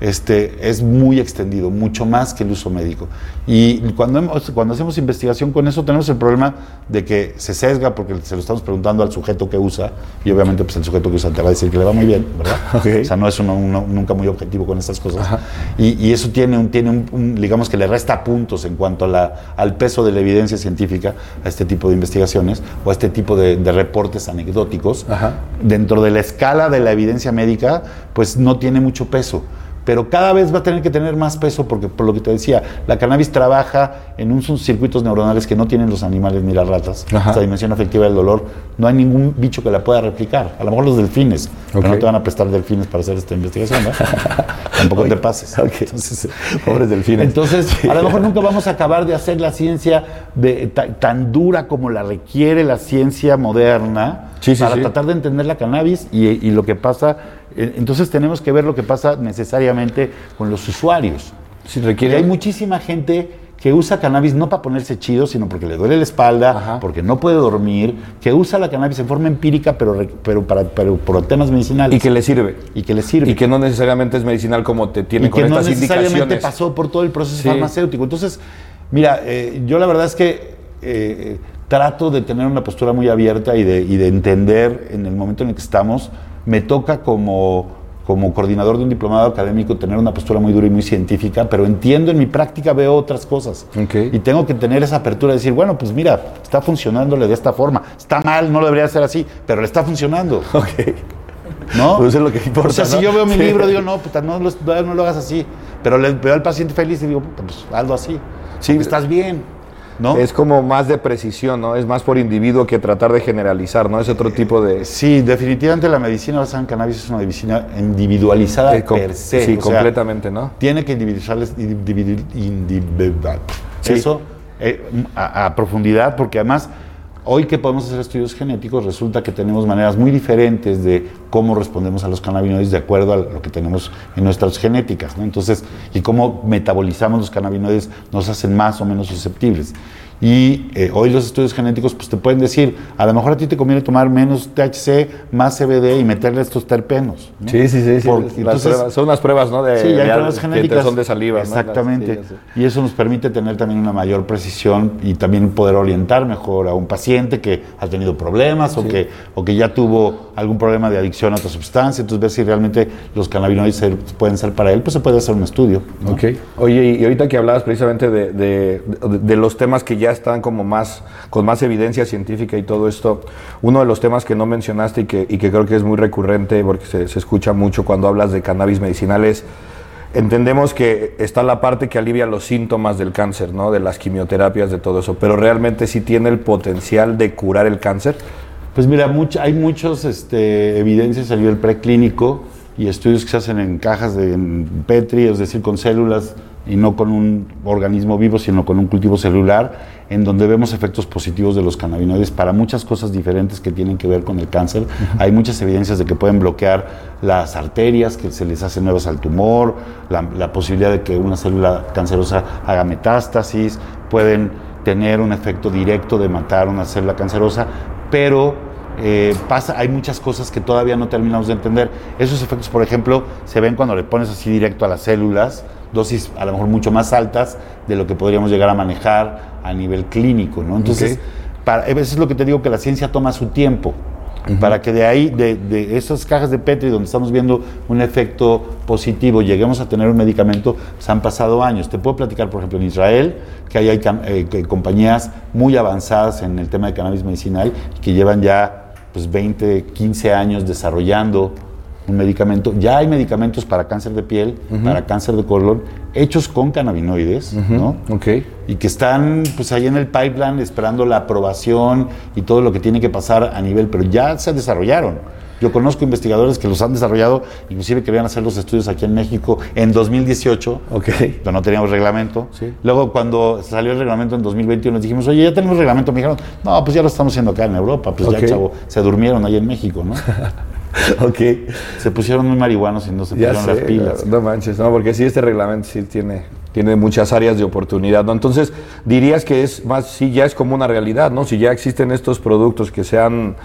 Este, es muy extendido, mucho más que el uso médico. Y cuando, cuando hacemos investigación con eso tenemos el problema de que se sesga porque se lo estamos preguntando al sujeto que usa y obviamente pues el sujeto que usa te va a decir que le va muy bien, ¿verdad? O sea, no es uno, nunca muy objetivo con estas cosas. Y, eso tiene, un, tiene un, digamos que le resta puntos en cuanto a la, al peso de la evidencia científica a este tipo de investigaciones o a este tipo de, reportes anecdóticos. Dentro de la escala de la evidencia médica, pues no tiene mucho peso pero cada vez va a tener que tener más peso porque, por lo que te decía, la cannabis trabaja en unos circuitos neuronales que no tienen los animales ni las ratas. Esta dimensión afectiva del dolor, no hay ningún bicho que la pueda replicar. A lo mejor los delfines, pero no te van a prestar delfines para hacer esta investigación, ¿no? Tampoco te pases. Entonces, pobres delfines. Entonces, a lo mejor nunca vamos a acabar de hacer la ciencia de, tan dura como la requiere la ciencia moderna para tratar de entender la cannabis y, y lo que pasa entonces tenemos que ver lo que pasa necesariamente con los usuarios. Si requiere... hay muchísima gente que usa cannabis no para ponerse chido, sino porque le duele la espalda, porque no puede dormir, que usa la cannabis en forma empírica, pero, pero, para, pero por temas medicinales. Y que le sirve. Y que le sirve. Y que no necesariamente es medicinal como te tiene y con que no necesariamente pasó por todo el proceso farmacéutico. Entonces, mira, eh, yo la verdad es que eh, trato de tener una postura muy abierta y de, y de entender en el momento en el que estamos me toca como, como coordinador de un diplomado académico tener una postura muy dura y muy científica, pero entiendo en mi práctica, veo otras cosas. Y tengo que tener esa apertura de decir, bueno, pues mira, está funcionándole de esta forma. Está mal, no lo debería hacer así, pero le está funcionando. ¿No? Pues es lo que importa. O sea, si yo veo mi libro, digo, no, puta, no, no, lo hagas así. Pero le veo al paciente feliz y digo, puta, pues hazlo así. Sí, estás bien. Es como más de precisión, ¿no? Es más por individuo que tratar de generalizar, ¿no? Es otro tipo de... Sí, definitivamente la medicina basada en cannabis es una medicina individualizada eh, per se. Sí, completamente, ¿no? Tiene que individualizar, eso eh, a profundidad, porque además Hoy que podemos hacer estudios genéticos, resulta que tenemos maneras muy diferentes de cómo respondemos a los cannabinoides de acuerdo a lo que tenemos en nuestras genéticas. Entonces, y cómo metabolizamos los cannabinoides nos hacen más o menos susceptibles. Y eh, hoy los estudios genéticos pues te pueden decir, a lo mejor a ti te conviene tomar menos THC, más CBD y meterle estos terpenos. Sí, sí, sí. son unas pruebas, ¿no? De, sí, hay pruebas genéticas. Que son de saliva. Exactamente. y eso nos permite tener también una mayor precisión y también poder orientar mejor a un paciente que ha tenido problemas o, que, o que ya tuvo algún problema de adicción a otra sustancia. Entonces ver si realmente los cannabinoides pueden ser para él, pues se puede hacer un estudio. Ok. Oye, y ahorita que hablabas precisamente de, de, de los temas que ya ya están como más, con más evidencia científica y todo esto, uno de los temas que no mencionaste y que, y que creo que es muy recurrente porque se, se escucha mucho cuando hablas de cannabis medicinal es, entendemos que está la parte que alivia los síntomas del cáncer, ¿no? de las quimioterapias, de todo eso, pero realmente sí tiene el potencial de curar el cáncer. Pues mira, hay muchas este, evidencias a nivel preclínico y estudios que se hacen en cajas de Petri, es decir, con células y no con un organismo vivo, sino con un cultivo celular, en donde vemos efectos positivos de los cannabinoides para muchas cosas diferentes que tienen que ver con el cáncer. Hay muchas evidencias de que pueden bloquear las arterias, que se les hace nuevas al tumor, la, posibilidad de que una célula cancerosa haga metástasis, pueden tener un efecto directo de matar una célula cancerosa, pero eh, pasa, hay muchas cosas que todavía no terminamos de entender. Esos efectos, por ejemplo, se ven cuando le pones así directo a las células, dosis a lo mejor mucho más altas de lo que podríamos llegar a manejar a nivel clínico, ¿no? Entonces, para, a veces es lo que te digo, que la ciencia toma su tiempo. Para que de ahí, de, esas cajas de Petri donde estamos viendo un efecto positivo, lleguemos a tener un medicamento, se han pasado años. Te puedo platicar, por ejemplo, en Israel, que hay, eh, compañías muy avanzadas en el tema de cannabis medicinal que llevan ya pues, 20, 15 años desarrollando un medicamento. Ya hay medicamentos para cáncer de piel, para cáncer de colon, hechos con cannabinoides, ¿no? Ok. Y que están pues ahí en el pipeline esperando la aprobación y todo lo que tiene que pasar a nivel, pero ya se desarrollaron. Yo conozco investigadores que los han desarrollado, inclusive querían hacer los estudios aquí en México en 2018, Ok. pero no teníamos reglamento. Sí. Luego, cuando salió el reglamento en 2021, dijimos, oye, ya tenemos reglamento. Me dijeron, no, pues ya lo estamos haciendo acá en Europa. Pues Ok. ya, chavo, se durmieron ahí en México, ¿no? Ok. se pusieron muy marihuanos y no se Ya pusieron las pilas. no manches, no, porque sí, este reglamento sí tiene, tiene muchas áreas de oportunidad, ¿no? Entonces, dirías que es más, sí, ya es como una realidad, ¿no? Si ya existen estos productos que se han,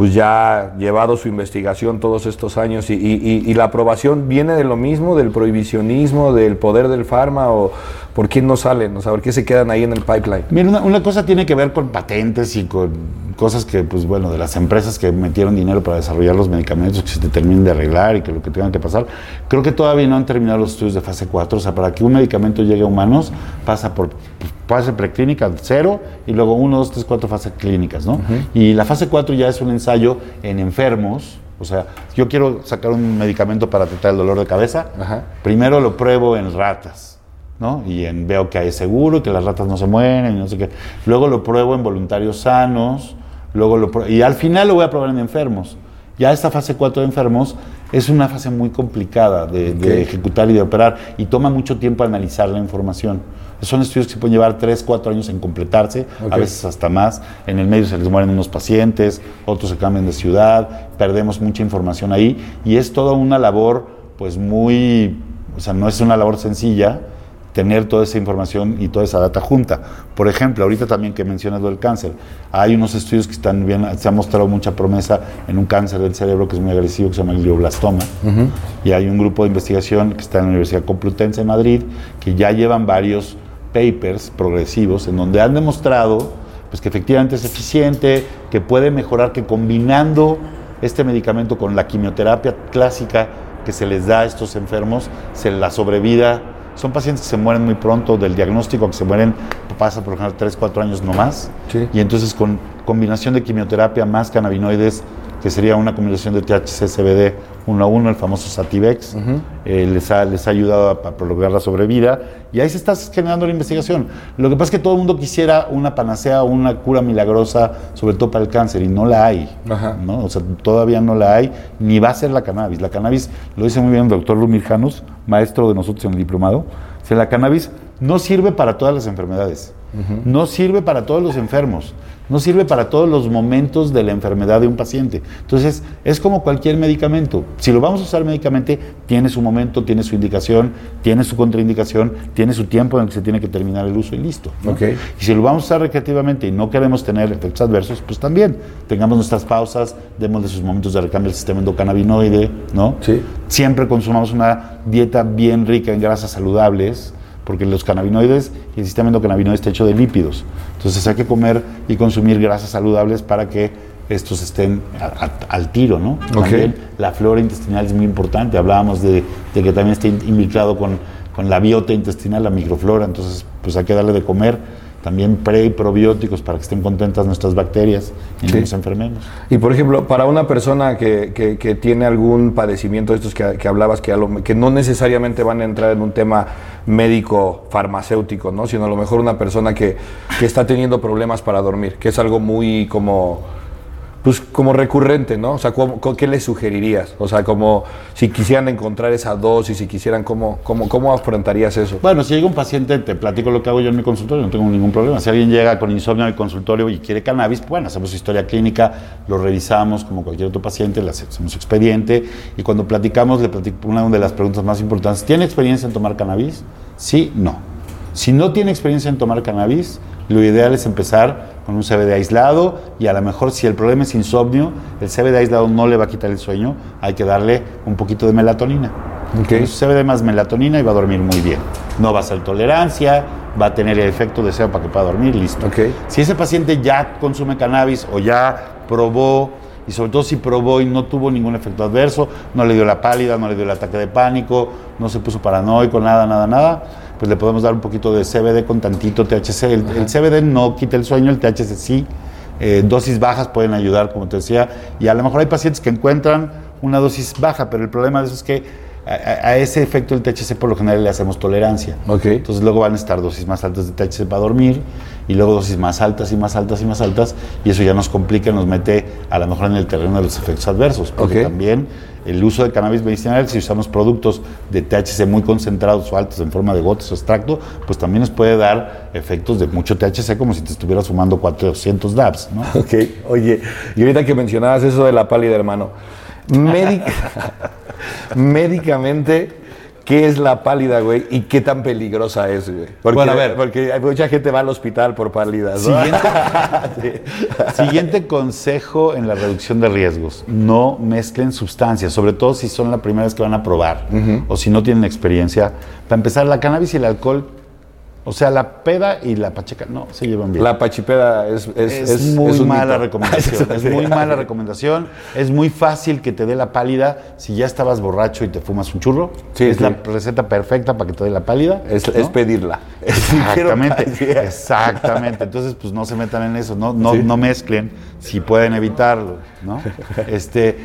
pues ya llevado su investigación todos estos años y, y- y- la aprobación viene de lo mismo, del prohibicionismo, del poder del farma, o por qué no salen, o sea, por qué se quedan ahí en el pipeline. Mira, una, una cosa tiene que ver con patentes y con cosas que, pues bueno, de las empresas que metieron dinero para desarrollar los medicamentos que se te terminen de arreglar y que lo que tengan que pasar. Creo que todavía no han terminado los estudios de fase 4. O sea, para que un medicamento llegue a humanos, pasa por fase preclínica cero y luego 1, 2, 3, 4 fases clínicas, ¿no? Y la fase 4 ya es un ensayo en enfermos. O sea, yo quiero sacar un medicamento para tratar el dolor de cabeza. Ajá. Primero lo pruebo en ratas. ¿no? Y en, veo que hay seguro, y que las ratas no se mueren, no sé qué. Luego lo pruebo en voluntarios sanos, luego lo y al final lo voy a probar en enfermos. Ya esta fase 4 de enfermos es una fase muy complicada de, ejecutar y de operar y toma mucho tiempo analizar la información. Son estudios que se pueden llevar 3, 4 años en completarse, a veces hasta más. En el medio se les mueren unos pacientes, otros se cambian de ciudad, perdemos mucha información ahí y es toda una labor pues muy, o sea, no es una labor sencilla tener toda esa información y toda esa data junta. Por ejemplo, ahorita también que mencionas lo del cáncer, hay unos estudios que están bien, se ha mostrado mucha promesa en un cáncer del cerebro que es muy agresivo, que se llama el glioblastoma. Y hay un grupo de investigación que está en la Universidad Complutense de Madrid, que ya llevan varios papers progresivos en donde han demostrado pues, que efectivamente es eficiente, que puede mejorar, que combinando este medicamento con la quimioterapia clásica que se les da a estos enfermos, se la sobrevida. Son pacientes que se mueren muy pronto del diagnóstico, que se mueren, pasa por ejemplo 3, 4 años no más. Sí. Y entonces con combinación de quimioterapia más cannabinoides, que sería una combinación de THC, CBD 1 a 1, el famoso Sativex, eh, les, ha, les ha ayudado a, a prolongar la sobrevida. Y ahí se está generando la investigación. Lo que pasa es que todo el mundo quisiera una panacea o una cura milagrosa, sobre todo para el cáncer, y no la hay. Ajá. ¿no? O sea, todavía no la hay, ni va a ser la cannabis. La cannabis, lo dice muy bien el doctor Lumir Janus, maestro de nosotros en el diplomado, dice, la cannabis no sirve para todas las enfermedades, no sirve para todos los enfermos, no sirve para todos los momentos de la enfermedad de un paciente. Entonces, es como cualquier medicamento. Si lo vamos a usar médicamente, tiene su momento, tiene su indicación, tiene su contraindicación, tiene su tiempo en el que se tiene que terminar el uso y listo. ¿no? Ok. Y si lo vamos a usar recreativamente y no queremos tener efectos adversos, pues también tengamos nuestras pausas, demos de sus momentos de recambio al sistema endocannabinoide, ¿no? Sí. Siempre consumamos una dieta bien rica en grasas saludables, porque los cannabinoides y el sistema endocannabinoide está hecho de lípidos. Entonces hay que comer y consumir grasas saludables para que estos estén a- a- al tiro, ¿no? También la flora intestinal es muy importante. Hablábamos de, de que también está in- involucrado con, con la biota intestinal, la microflora. Entonces, pues hay que darle de comer también pre y probióticos para que estén contentas nuestras bacterias y Sí. no nos enfermemos. Y por ejemplo, para una persona que, que- que tiene algún padecimiento de estos que, que hablabas, que, a lo- que no necesariamente van a entrar en un tema médico farmacéutico, ¿no? sino a lo mejor una persona que, que está teniendo problemas para dormir, que es algo muy como, pues, como recurrente, ¿no? O sea, ¿cómo- cómo- ¿qué le sugerirías? O sea, como si quisieran encontrar esa dosis, si quisieran, ¿cómo, cómo, cómo afrontarías eso? Bueno, si llega un paciente, te platico lo que hago yo en mi consultorio, no tengo ningún problema. Si alguien llega con insomnio al consultorio y quiere cannabis, bueno, hacemos historia clínica, lo revisamos como cualquier otro paciente, le hacemos expediente y cuando platicamos, le platico una de las preguntas más importantes, ¿tiene experiencia en tomar cannabis? Sí, no. Si no tiene experiencia en tomar cannabis, lo ideal es empezar con un CBD aislado y a lo mejor si el problema es insomnio, el CBD aislado no le va a quitar el sueño, hay que darle un poquito de melatonina. Ok. Entonces, CBD más melatonina y va a dormir muy bien. No va a ser tolerancia, va a tener el efecto deseo para que pueda dormir, listo. Si ese paciente ya consume cannabis o ya probó, y sobre todo si probó y no tuvo ningún efecto adverso, no le dio la pálida, no le dio el ataque de pánico, no se puso paranoico, nada, nada, nada, pues le podemos dar un poquito de CBD con tantito THC. El, el CBD no quita el sueño, el THC sí. Eh, dosis bajas pueden ayudar, como te decía, y a lo mejor hay pacientes que encuentran una dosis baja, pero el problema de eso es que a, ese efecto del THC por lo general le hacemos tolerancia. Ok. Entonces luego van a estar dosis más altas de THC para dormir y luego dosis más altas y más altas y más altas y eso ya nos complica, nos mete a lo mejor en el terreno de los efectos adversos. Porque también el uso de cannabis medicinal, si usamos productos de THC muy concentrados o altos en forma de gotas o extracto, pues también nos puede dar efectos de mucho THC como si te estuvieras fumando 400 dabs, ¿no? Ok, oye, y ahorita que mencionabas eso de la pálida, hermano, médic- médicamente, ¿qué es la pálida, güey? ¿Y qué tan peligrosa es, güey? Porque, Bueno, a ver. Porque mucha gente va al hospital por pálidas, ¿no? Siguiente, siguiente consejo en la reducción de riesgos. No mezclen sustancias, sobre todo si son la primera vez que van a probar o si no tienen experiencia. Para empezar, la cannabis y el alcohol, o sea, la peda y la pacheca, no se llevan bien. La pachipeda es, es, es, muy mala mito. recomendación. es muy mala recomendación. Es muy fácil que te dé la pálida si ya estabas borracho y te fumas un churro. Sí, es sí. la receta perfecta para que te dé la pálida. Es, pedirla. Exactamente, exactamente. Entonces, pues no se metan en eso, no, no, Sí. no mezclen si pueden evitarlo, ¿no? Este,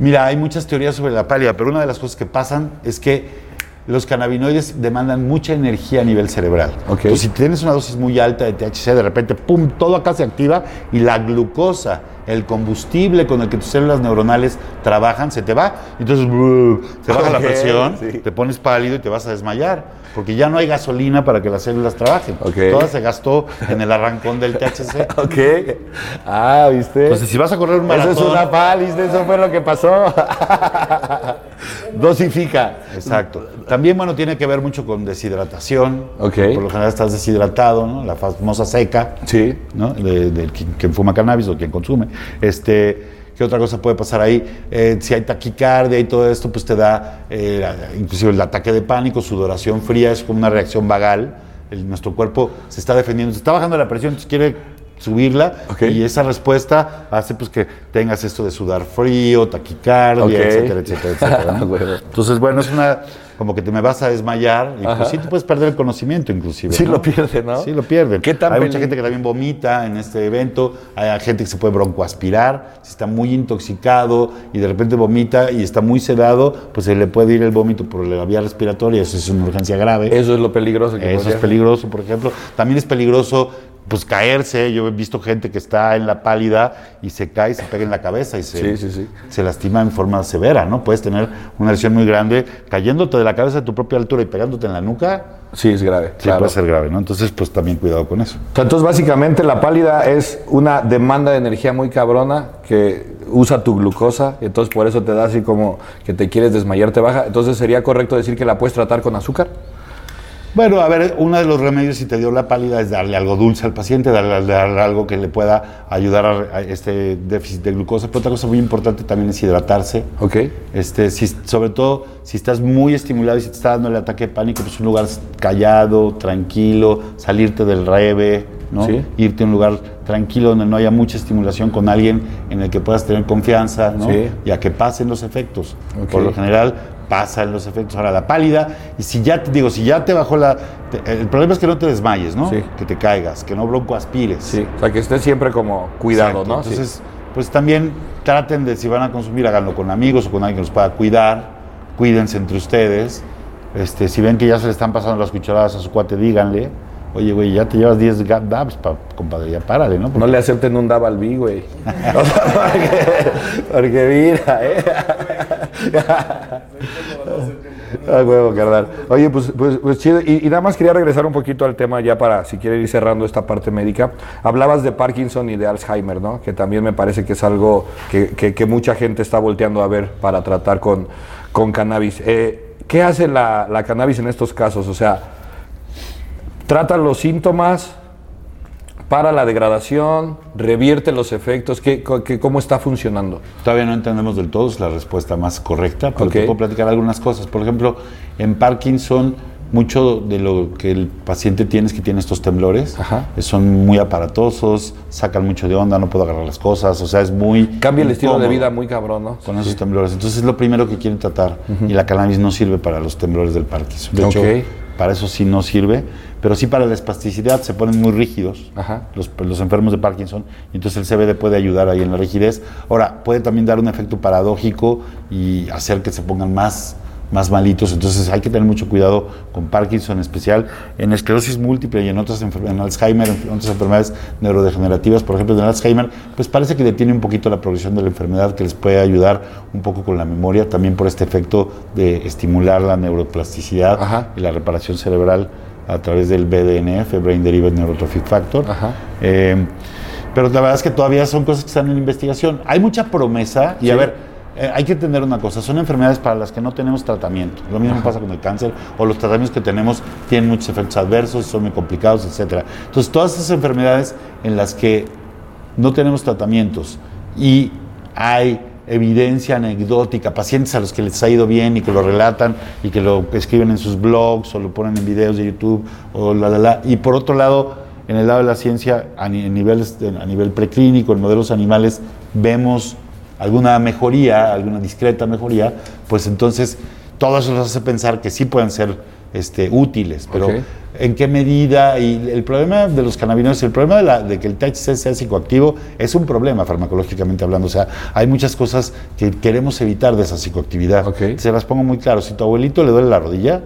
mira, hay muchas teorías sobre la pálida, pero una de las cosas que pasan es que los cannabinoides demandan mucha energía a nivel cerebral. Entonces, si tienes una dosis muy alta de THC, de repente, pum, todo acá se activa y la glucosa, el combustible con el que tus células neuronales trabajan, se te va. Entonces, brr, se baja la presión, sí. te pones pálido y te vas a desmayar. Porque ya no hay gasolina para que las células trabajen. Ok. Toda se gastó en el arrancón del THC. Ok. Ah, ¿viste? Entonces, si vas a correr un maratón... Eso es una pálida, eso fue lo que pasó. Dosifica. Exacto. También, bueno, tiene que ver mucho con deshidratación. Ok. Por lo general estás deshidratado, ¿no? La famosa seca. Sí. ¿no? De, de quien, quien fuma cannabis o quien consume. Este, ¿Qué otra cosa puede pasar ahí? Eh, si hay taquicardia y todo esto, pues te da eh, inclusive el ataque de pánico, sudoración fría, es como una reacción vagal. El- nuestro cuerpo se está defendiendo, se está bajando la presión, entonces quiere subirla y esa respuesta hace pues que tengas esto de sudar frío, taquicardia, etcétera, etcétera, etcétera. Entonces, bueno, es una como que te me vas a desmayar y pues sí te puedes perder el conocimiento inclusive. Sí ¿no? lo pierde, ¿no? Sí lo pierden. ¿Qué tan Hay mucha gente que también vomita en este evento, hay gente que se puede broncoaspirar, si está muy intoxicado y de repente vomita y está muy sedado, pues se le puede ir el vómito por la vía respiratoria, eso es una urgencia grave. Eso es lo peligroso que Eso es peligroso, por ejemplo. También es peligroso pues caerse. Yo he visto gente que está en la pálida y se cae, y se pega en la cabeza y se, Sí, sí, sí. se lastima en forma severa, ¿no? Puedes tener una lesión muy grande cayéndote de la cabeza a tu propia altura y pegándote en la nuca. Sí, es grave. Sí, claro. puede ser grave, ¿no? Entonces, pues también cuidado con eso. Entonces, básicamente, la pálida es una demanda de energía muy cabrona que usa tu glucosa, y entonces por eso te da así como que te quieres desmayar, te baja. Entonces, ¿sería correcto decir que la puedes tratar con azúcar? Bueno, a ver, uno de los remedios si te dio la pálida es darle algo dulce al paciente, darle, darle algo que le pueda ayudar a, a este déficit de glucosa. Pero otra cosa muy importante también es hidratarse. Ok. Este, si, sobre todo si estás muy estimulado y si te está dando el ataque de pánico, pues un lugar callado, tranquilo, salirte del rebe, ¿no? Sí. Irte a un lugar tranquilo donde no haya mucha estimulación con alguien en el que puedas tener confianza, ¿no? Sí. Y a que pasen los efectos. Ok. Por lo general pasan los efectos. Ahora la pálida, y si ya te digo, si ya te bajó la. te- el problema es que no te desmayes, ¿no? Sí. Que te caigas, que no broncoaspires. Sí. O sea, que estés siempre como cuidado, Exacto. ¿no? Sí. Entonces, pues también traten de, si van a consumir, háganlo con amigos o con alguien que los pueda cuidar. Cuídense entre ustedes. Este, si ven que ya se le están pasando las cucharadas a su cuate, díganle. Oye, güey, ya te llevas 10 gap dabs, pa- compadre, ya párale, ¿no? No le acepten un Daval B, güey. O sea, porque, porque mira, ¿eh? Ah, huevo, carnal. Oye, pues, pues, pues chido. Y, nada más quería regresar un poquito al tema ya para, si quiere ir cerrando esta parte médica. Hablabas de Parkinson y de Alzheimer, ¿no? Que también me parece que es algo que mucha gente está volteando a ver para tratar con, con cannabis. Eh, ¿Qué hace la, la cannabis en estos casos? O sea, trata los síntomas, para la degradación, revierte los efectos, ¿qué, ¿cómo está funcionando? Todavía no entendemos del todo, es la respuesta más correcta, pero te puedo platicar algunas cosas. Por ejemplo, en Parkinson, mucho de lo que el paciente tiene es que tiene estos temblores. Ajá. Son muy aparatosos, sacan mucho de onda, no puedo agarrar las cosas, o sea, es muy. Cambia el estilo de vida muy cabrón, ¿no? Con esos temblores. Entonces es lo primero que quieren tratar. Y la cannabis no sirve para los temblores del Parkinson. De hecho, Ok. Para eso sí no sirve, pero sí para la espasticidad se ponen muy rígidos Ajá. los, los enfermos de Parkinson, y entonces el CBD puede ayudar ahí en la rigidez. Ahora, puede también dar un efecto paradójico y hacer que se pongan más, más malitos, entonces hay que tener mucho cuidado con Parkinson en especial, en esclerosis múltiple y en otras enfer- en Alzheimer, en otras enfermedades neurodegenerativas, por ejemplo, en Alzheimer, pues parece que detiene un poquito la progresión de la enfermedad, que les puede ayudar un poco con la memoria, también por este efecto de estimular la neuroplasticidad Ajá. y la reparación cerebral a través del BDNF, Brain Derived Neurotrophic Factor. Ajá. Eh, pero la verdad es que todavía son cosas que están en investigación. Hay mucha promesa y a ver, eh, hay que entender una cosa, son enfermedades para las que no tenemos tratamiento. Lo mismo pasa con el cáncer o los tratamientos que tenemos tienen muchos efectos adversos, son muy complicados, etcétera. Entonces, todas esas enfermedades en las que no tenemos tratamientos y hay evidencia anecdótica, pacientes a los que les ha ido bien y que lo relatan y que lo escriben en sus blogs o lo ponen en videos de YouTube o la la la. Y por otro lado, en el lado de la ciencia, a, niveles, a nivel preclínico, en modelos animales, vemos alguna mejoría, alguna discreta mejoría, pues entonces todo eso nos hace pensar que sí pueden ser este, útiles, pero Ok. en qué medida y el problema de los cannabinoides, el problema de, la- de que el THC sea psicoactivo es un problema farmacológicamente hablando, o sea, hay muchas cosas que queremos evitar de esa psicoactividad. Se las pongo muy claro, si tu abuelito le duele la rodilla,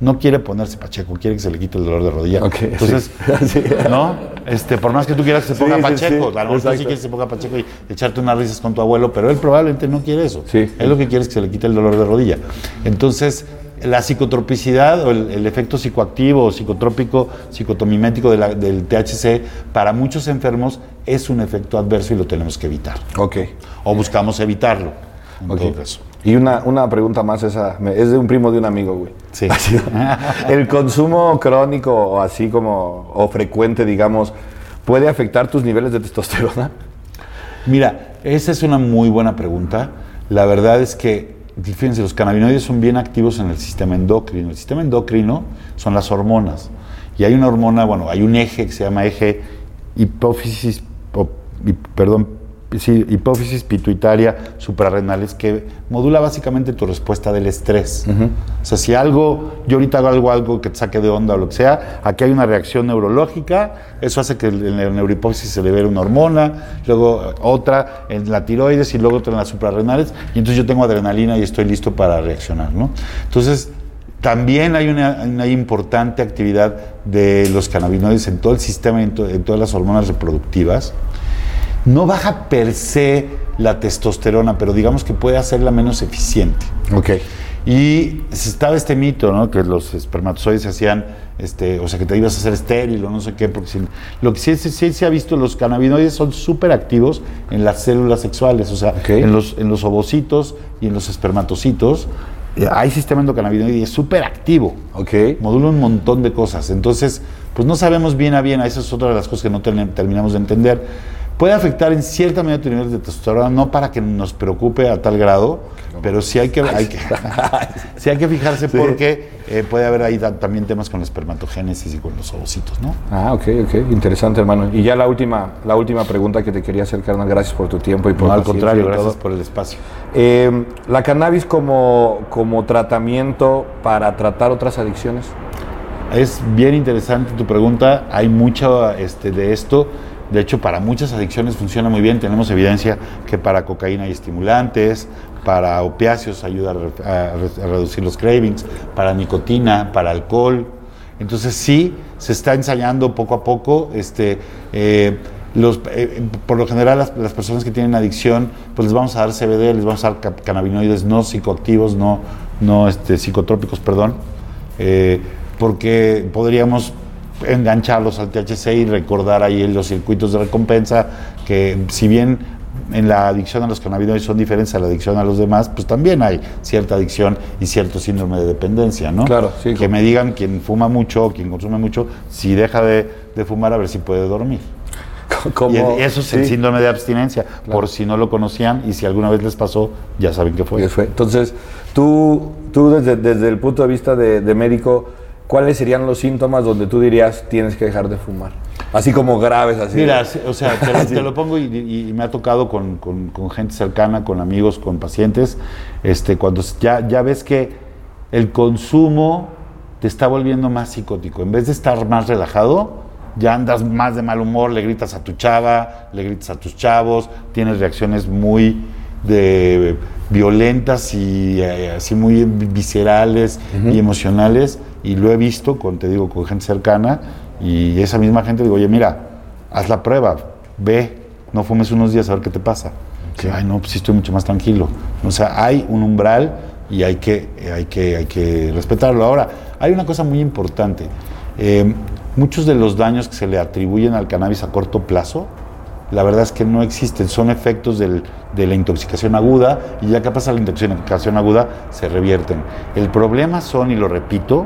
no quiere ponerse pacheco, quiere que se le quite el dolor de rodilla. Ok, Entonces, sí. ¿no? Este, por más que tú quieras que se ponga sí, pacheco, sí, a lo mejor tú sí quieres que se ponga pacheco y echarte unas risas con tu abuelo, pero él probablemente no quiere eso. Sí. Él lo que quiere es que se le quite el dolor de rodilla. Entonces, la psicotropicidad o el, el efecto psicoactivo o psicotrópico, psicotomimético de la- del THC, para muchos enfermos es un efecto adverso y lo tenemos que evitar. Ok. O buscamos evitarlo, en Ok. todo caso. Y una, una pregunta más, esa es de un primo de un amigo, güey. Sí. Así, el consumo crónico o así como, o frecuente, digamos, ¿puede afectar tus niveles de testosterona? Mira, esa es una muy buena pregunta. La verdad es que, fíjense, los cannabinoides son bien activos en el sistema endocrino. El sistema endocrino son las hormonas. Y hay una hormona, bueno, hay un eje que se llama eje hipófisis, perdón, hipófisis pituitaria suprarrenales que modula básicamente tu respuesta del estrés. O sea, si algo, yo ahorita hago algo, algo que te saque de onda o lo que sea, aquí hay una reacción neurológica, eso hace que en la neurohipófisis se libere una hormona, luego otra en la tiroides y luego otra en las suprarrenales, y entonces yo tengo adrenalina y estoy listo para reaccionar, ¿no? Entonces, también hay una, una importante actividad de los cannabinoides en todo el sistema, en, to- en todas las hormonas reproductivas. No baja per se la testosterona, pero digamos que puede hacerla menos eficiente. Ok. Y estaba este mito, ¿no? Que los espermatozoides se hacían, este, o sea, que te ibas a hacer estéril o no sé qué, porque si- lo que sí, sí- sí se ha visto, los cannabinoides son súper activos en las células sexuales, o sea, en, los, en los ovocitos y en los espermatocitos. Hay sistema endocannabinoide y es súper activo Ok. modula un montón de cosas. Entonces, pues no sabemos bien a bien, esa es otra de las cosas que no ten- terminamos de entender. Puede afectar en cierta medida tu nivel de testosterona, no para que nos preocupe a tal grado, pero sí hay que, hay que, sí hay que fijarse porque eh, puede haber ahí ta- también temas con la espermatogénesis y con los ovocitos, ¿no? Ah, ok, ok. Interesante, hermano. Y ya la última, la última pregunta que te quería hacer, carnal. Gracias por tu tiempo y por No, al contrario, gracias por el espacio. Eh, la cannabis como, como tratamiento para tratar otras adicciones. Es bien interesante tu pregunta. Hay mucho este, de esto. De hecho, para muchas adicciones funciona muy bien. Tenemos evidencia que para cocaína hay estimulantes, para opiáceos ayuda a, re- a re- a reducir los cravings, para nicotina, para alcohol. Entonces sí, se está ensayando poco a poco. Este, eh, los, eh, por lo general las, las personas que tienen adicción, pues les vamos a dar CBD, les vamos a dar ca- cannabinoides no psicoactivos, no, no este, psicotrópicos, perdón eh, porque podríamos engancharlos al THC y recordar ahí los circuitos de recompensa, que si bien en la adicción a los cannabinoides son diferentes a la adicción a los demás, pues también hay cierta adicción y cierto síndrome de dependencia, ¿no? Claro, sí, Que me digan quien fuma mucho o quien consume mucho, si deja de, de fumar, a ver si puede dormir. Como, y eso es el sí, síndrome de abstinencia, por si no lo conocían y si alguna vez les pasó, ya saben qué fue. Entonces, tú, tú desde, desde el punto de vista de, de médico, ¿cuáles serían los síntomas donde tú dirías tienes que dejar de fumar? Así como graves, así. Mira, o sea, te, lo- te lo pongo y, me ha tocado con, con- con gente cercana, con amigos, con pacientes, este, cuando ya, ya ves que el consumo te está volviendo más psicótico. En vez de estar más relajado, ya andas más de mal humor, le gritas a tu chava, le gritas a tus chavos, tienes reacciones muy de violentas y eh, así muy viscerales y emocionales y lo he visto con te digo con gente cercana y esa misma gente digo oye mira haz la prueba ve no fumes unos días a ver qué te pasa ay no pues sí estoy mucho más tranquilo o sea hay un umbral y hay que hay que hay que respetarlo. Ahora hay una cosa muy importante. Eh, muchos de los daños que se le atribuyen al cannabis a corto plazo la verdad es que no existen, son efectos del, de la intoxicación aguda y ya que pasa la intoxicación aguda se revierten. El problema son, y lo repito,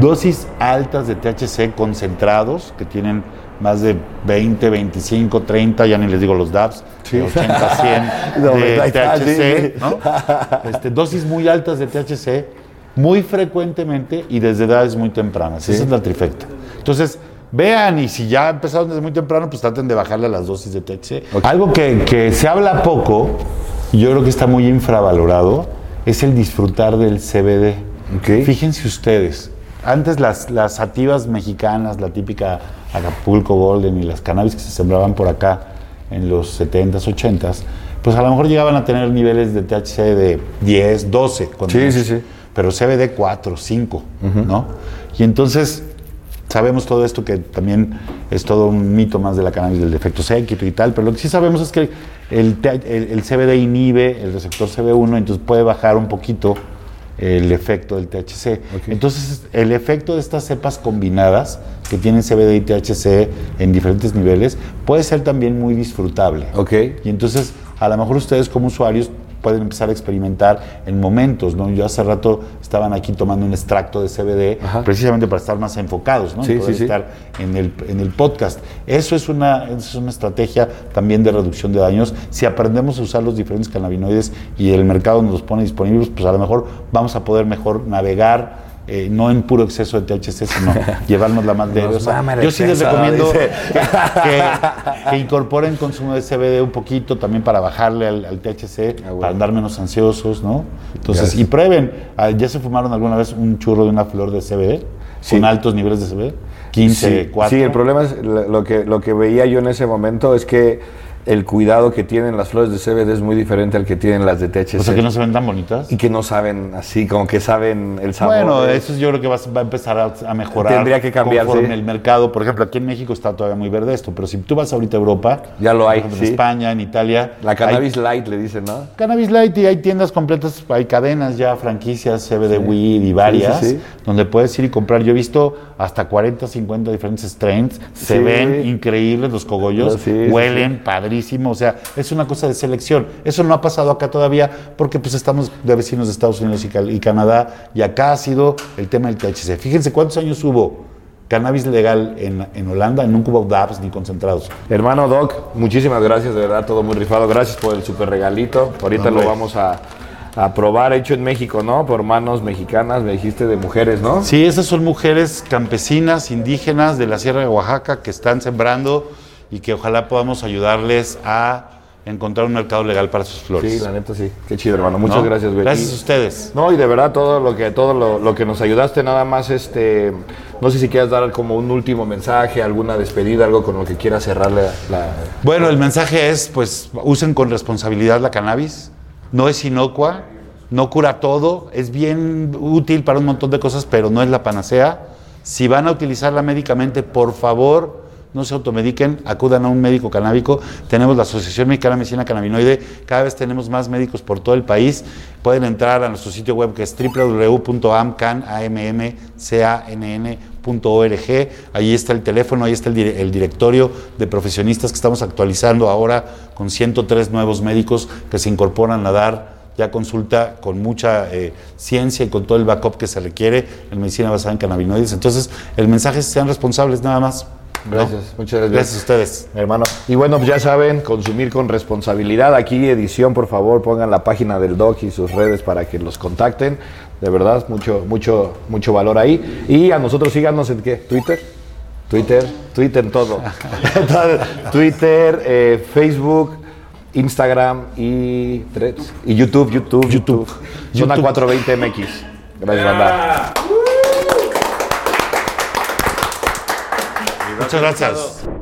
dosis altas de THC concentrados que tienen más de 20, 25, 30, ya ni les digo los DAPs, 80, 100 de THC, ¿no? este, dosis muy altas de THC muy frecuentemente y desde edades muy tempranas. Esa es la trifecta. Entonces, vean y si ya empezaron desde muy temprano, pues traten de bajarle las dosis de THC. Algo que, se habla poco, y yo creo que está muy infravalorado, es el disfrutar del CBD. Fíjense ustedes, antes las, las sativas mexicanas, la típica Acapulco Golden y las cannabis que se sembraban por acá en los 70s, 80s, pues a lo mejor llegaban a tener niveles de THC de 10, 12. Sí, sí, sí. Pero CBD 4, 5, ¿no? Y entonces Sabemos todo esto que también es todo un mito más de la cannabis del defecto séquito y tal, pero lo que sí sabemos es que el, el, CBD inhibe el receptor CB1, entonces puede bajar un poquito el efecto del THC. Entonces, el efecto de estas cepas combinadas que tienen CBD y THC en diferentes niveles puede ser también muy disfrutable. Okay. Y entonces, a lo mejor ustedes como usuarios pueden empezar a experimentar en momentos, ¿no? Yo hace rato estaban aquí tomando un extracto de CBD precisamente para estar más enfocados, ¿no? Sí, y poder estar En, el, en el podcast. Eso es, una, es una estrategia también de reducción de daños. Si aprendemos a usar los diferentes cannabinoides y el mercado nos los pone disponibles, pues a lo mejor vamos a poder mejor navegar eh, no en puro exceso de THC, sino llevarnos la más leve. yo sí les recomiendo que, incorporen consumo de CBD un poquito también para bajarle al, THC, ah, para andar menos ansiosos, ¿no? Entonces, y prueben, ah, ¿ya se fumaron alguna vez un churro de una flor de CBD? Con altos niveles de CBD. 15, sí, 4. Sí, el problema es lo que, lo que veía yo en ese momento es que el cuidado que tienen las flores de CBD es muy diferente al que tienen las de THC. O sea, que no se ven tan bonitas. Y que no saben así, como que saben el sabor. Bueno, eso yo creo que va, a empezar a, mejorar. Tendría que cambiarse. en el mercado. Por ejemplo, aquí en México está todavía muy verde esto, pero si tú vas ahorita a Europa. Ya lo hay. En España, en Italia. La cannabis light le dicen, ¿no? Cannabis light y hay tiendas completas, hay cadenas ya, franquicias, CBD weed y varias, donde puedes ir y comprar. Yo he visto hasta 40, 50 diferentes strains. Se ven increíbles los cogollos, huelen O sea, es una cosa de selección. Eso no ha pasado acá todavía porque pues estamos de vecinos de Estados Unidos y, Canadá y acá ha sido el tema del THC. Fíjense cuántos años hubo cannabis legal en, Holanda, nunca hubo DAPs ni concentrados. Hermano Doc, muchísimas gracias, de verdad, todo muy rifado. Gracias por el super regalito. Ahorita lo vamos a, a, probar, hecho en México, ¿no? Por manos mexicanas, me dijiste de mujeres, ¿no? Sí, esas son mujeres campesinas, indígenas de la Sierra de Oaxaca que están sembrando y que ojalá podamos ayudarles a encontrar un mercado legal para sus flores. Sí, la neta sí. Qué chido, hermano. Muchas gracias, güey. Gracias a ustedes. No, y de verdad todo lo que todo lo, que nos ayudaste, nada más este no sé si quieras dar como un último mensaje, alguna despedida, algo con lo que quieras cerrarle la Bueno, el mensaje es pues usen con responsabilidad la cannabis. No es inocua, no cura todo, es bien útil para un montón de cosas, pero no es la panacea. Si van a utilizarla médicamente, por favor, no se automediquen, acudan a un médico canábico. Tenemos la Asociación Mexicana de Medicina Cannabinoide, cada vez tenemos más médicos por todo el país. Pueden entrar a nuestro sitio web que es www.amcan.org. Ahí está el teléfono, ahí está el, directorio de profesionistas que estamos actualizando ahora con 103 nuevos médicos que se incorporan a dar ya consulta con mucha eh, ciencia y con todo el backup que se requiere en medicina basada en cannabinoides. Entonces, el mensaje es sean responsables nada más. Gracias, muchas gracias. Gracias a ustedes. Hermano. Y bueno, pues ya saben, consumir con responsabilidad. Aquí, edición, por favor, pongan la página del doc y sus redes para que los contacten. De verdad, mucho, mucho, mucho valor ahí. Y a nosotros síganos en qué? ¿Twitter? Twitter, Twitter en todo. Twitter, eh, Facebook, Instagram y Y YouTube, YouTube, YouTube. Zona 420 MX. Gracias, banda. Muchas gracias.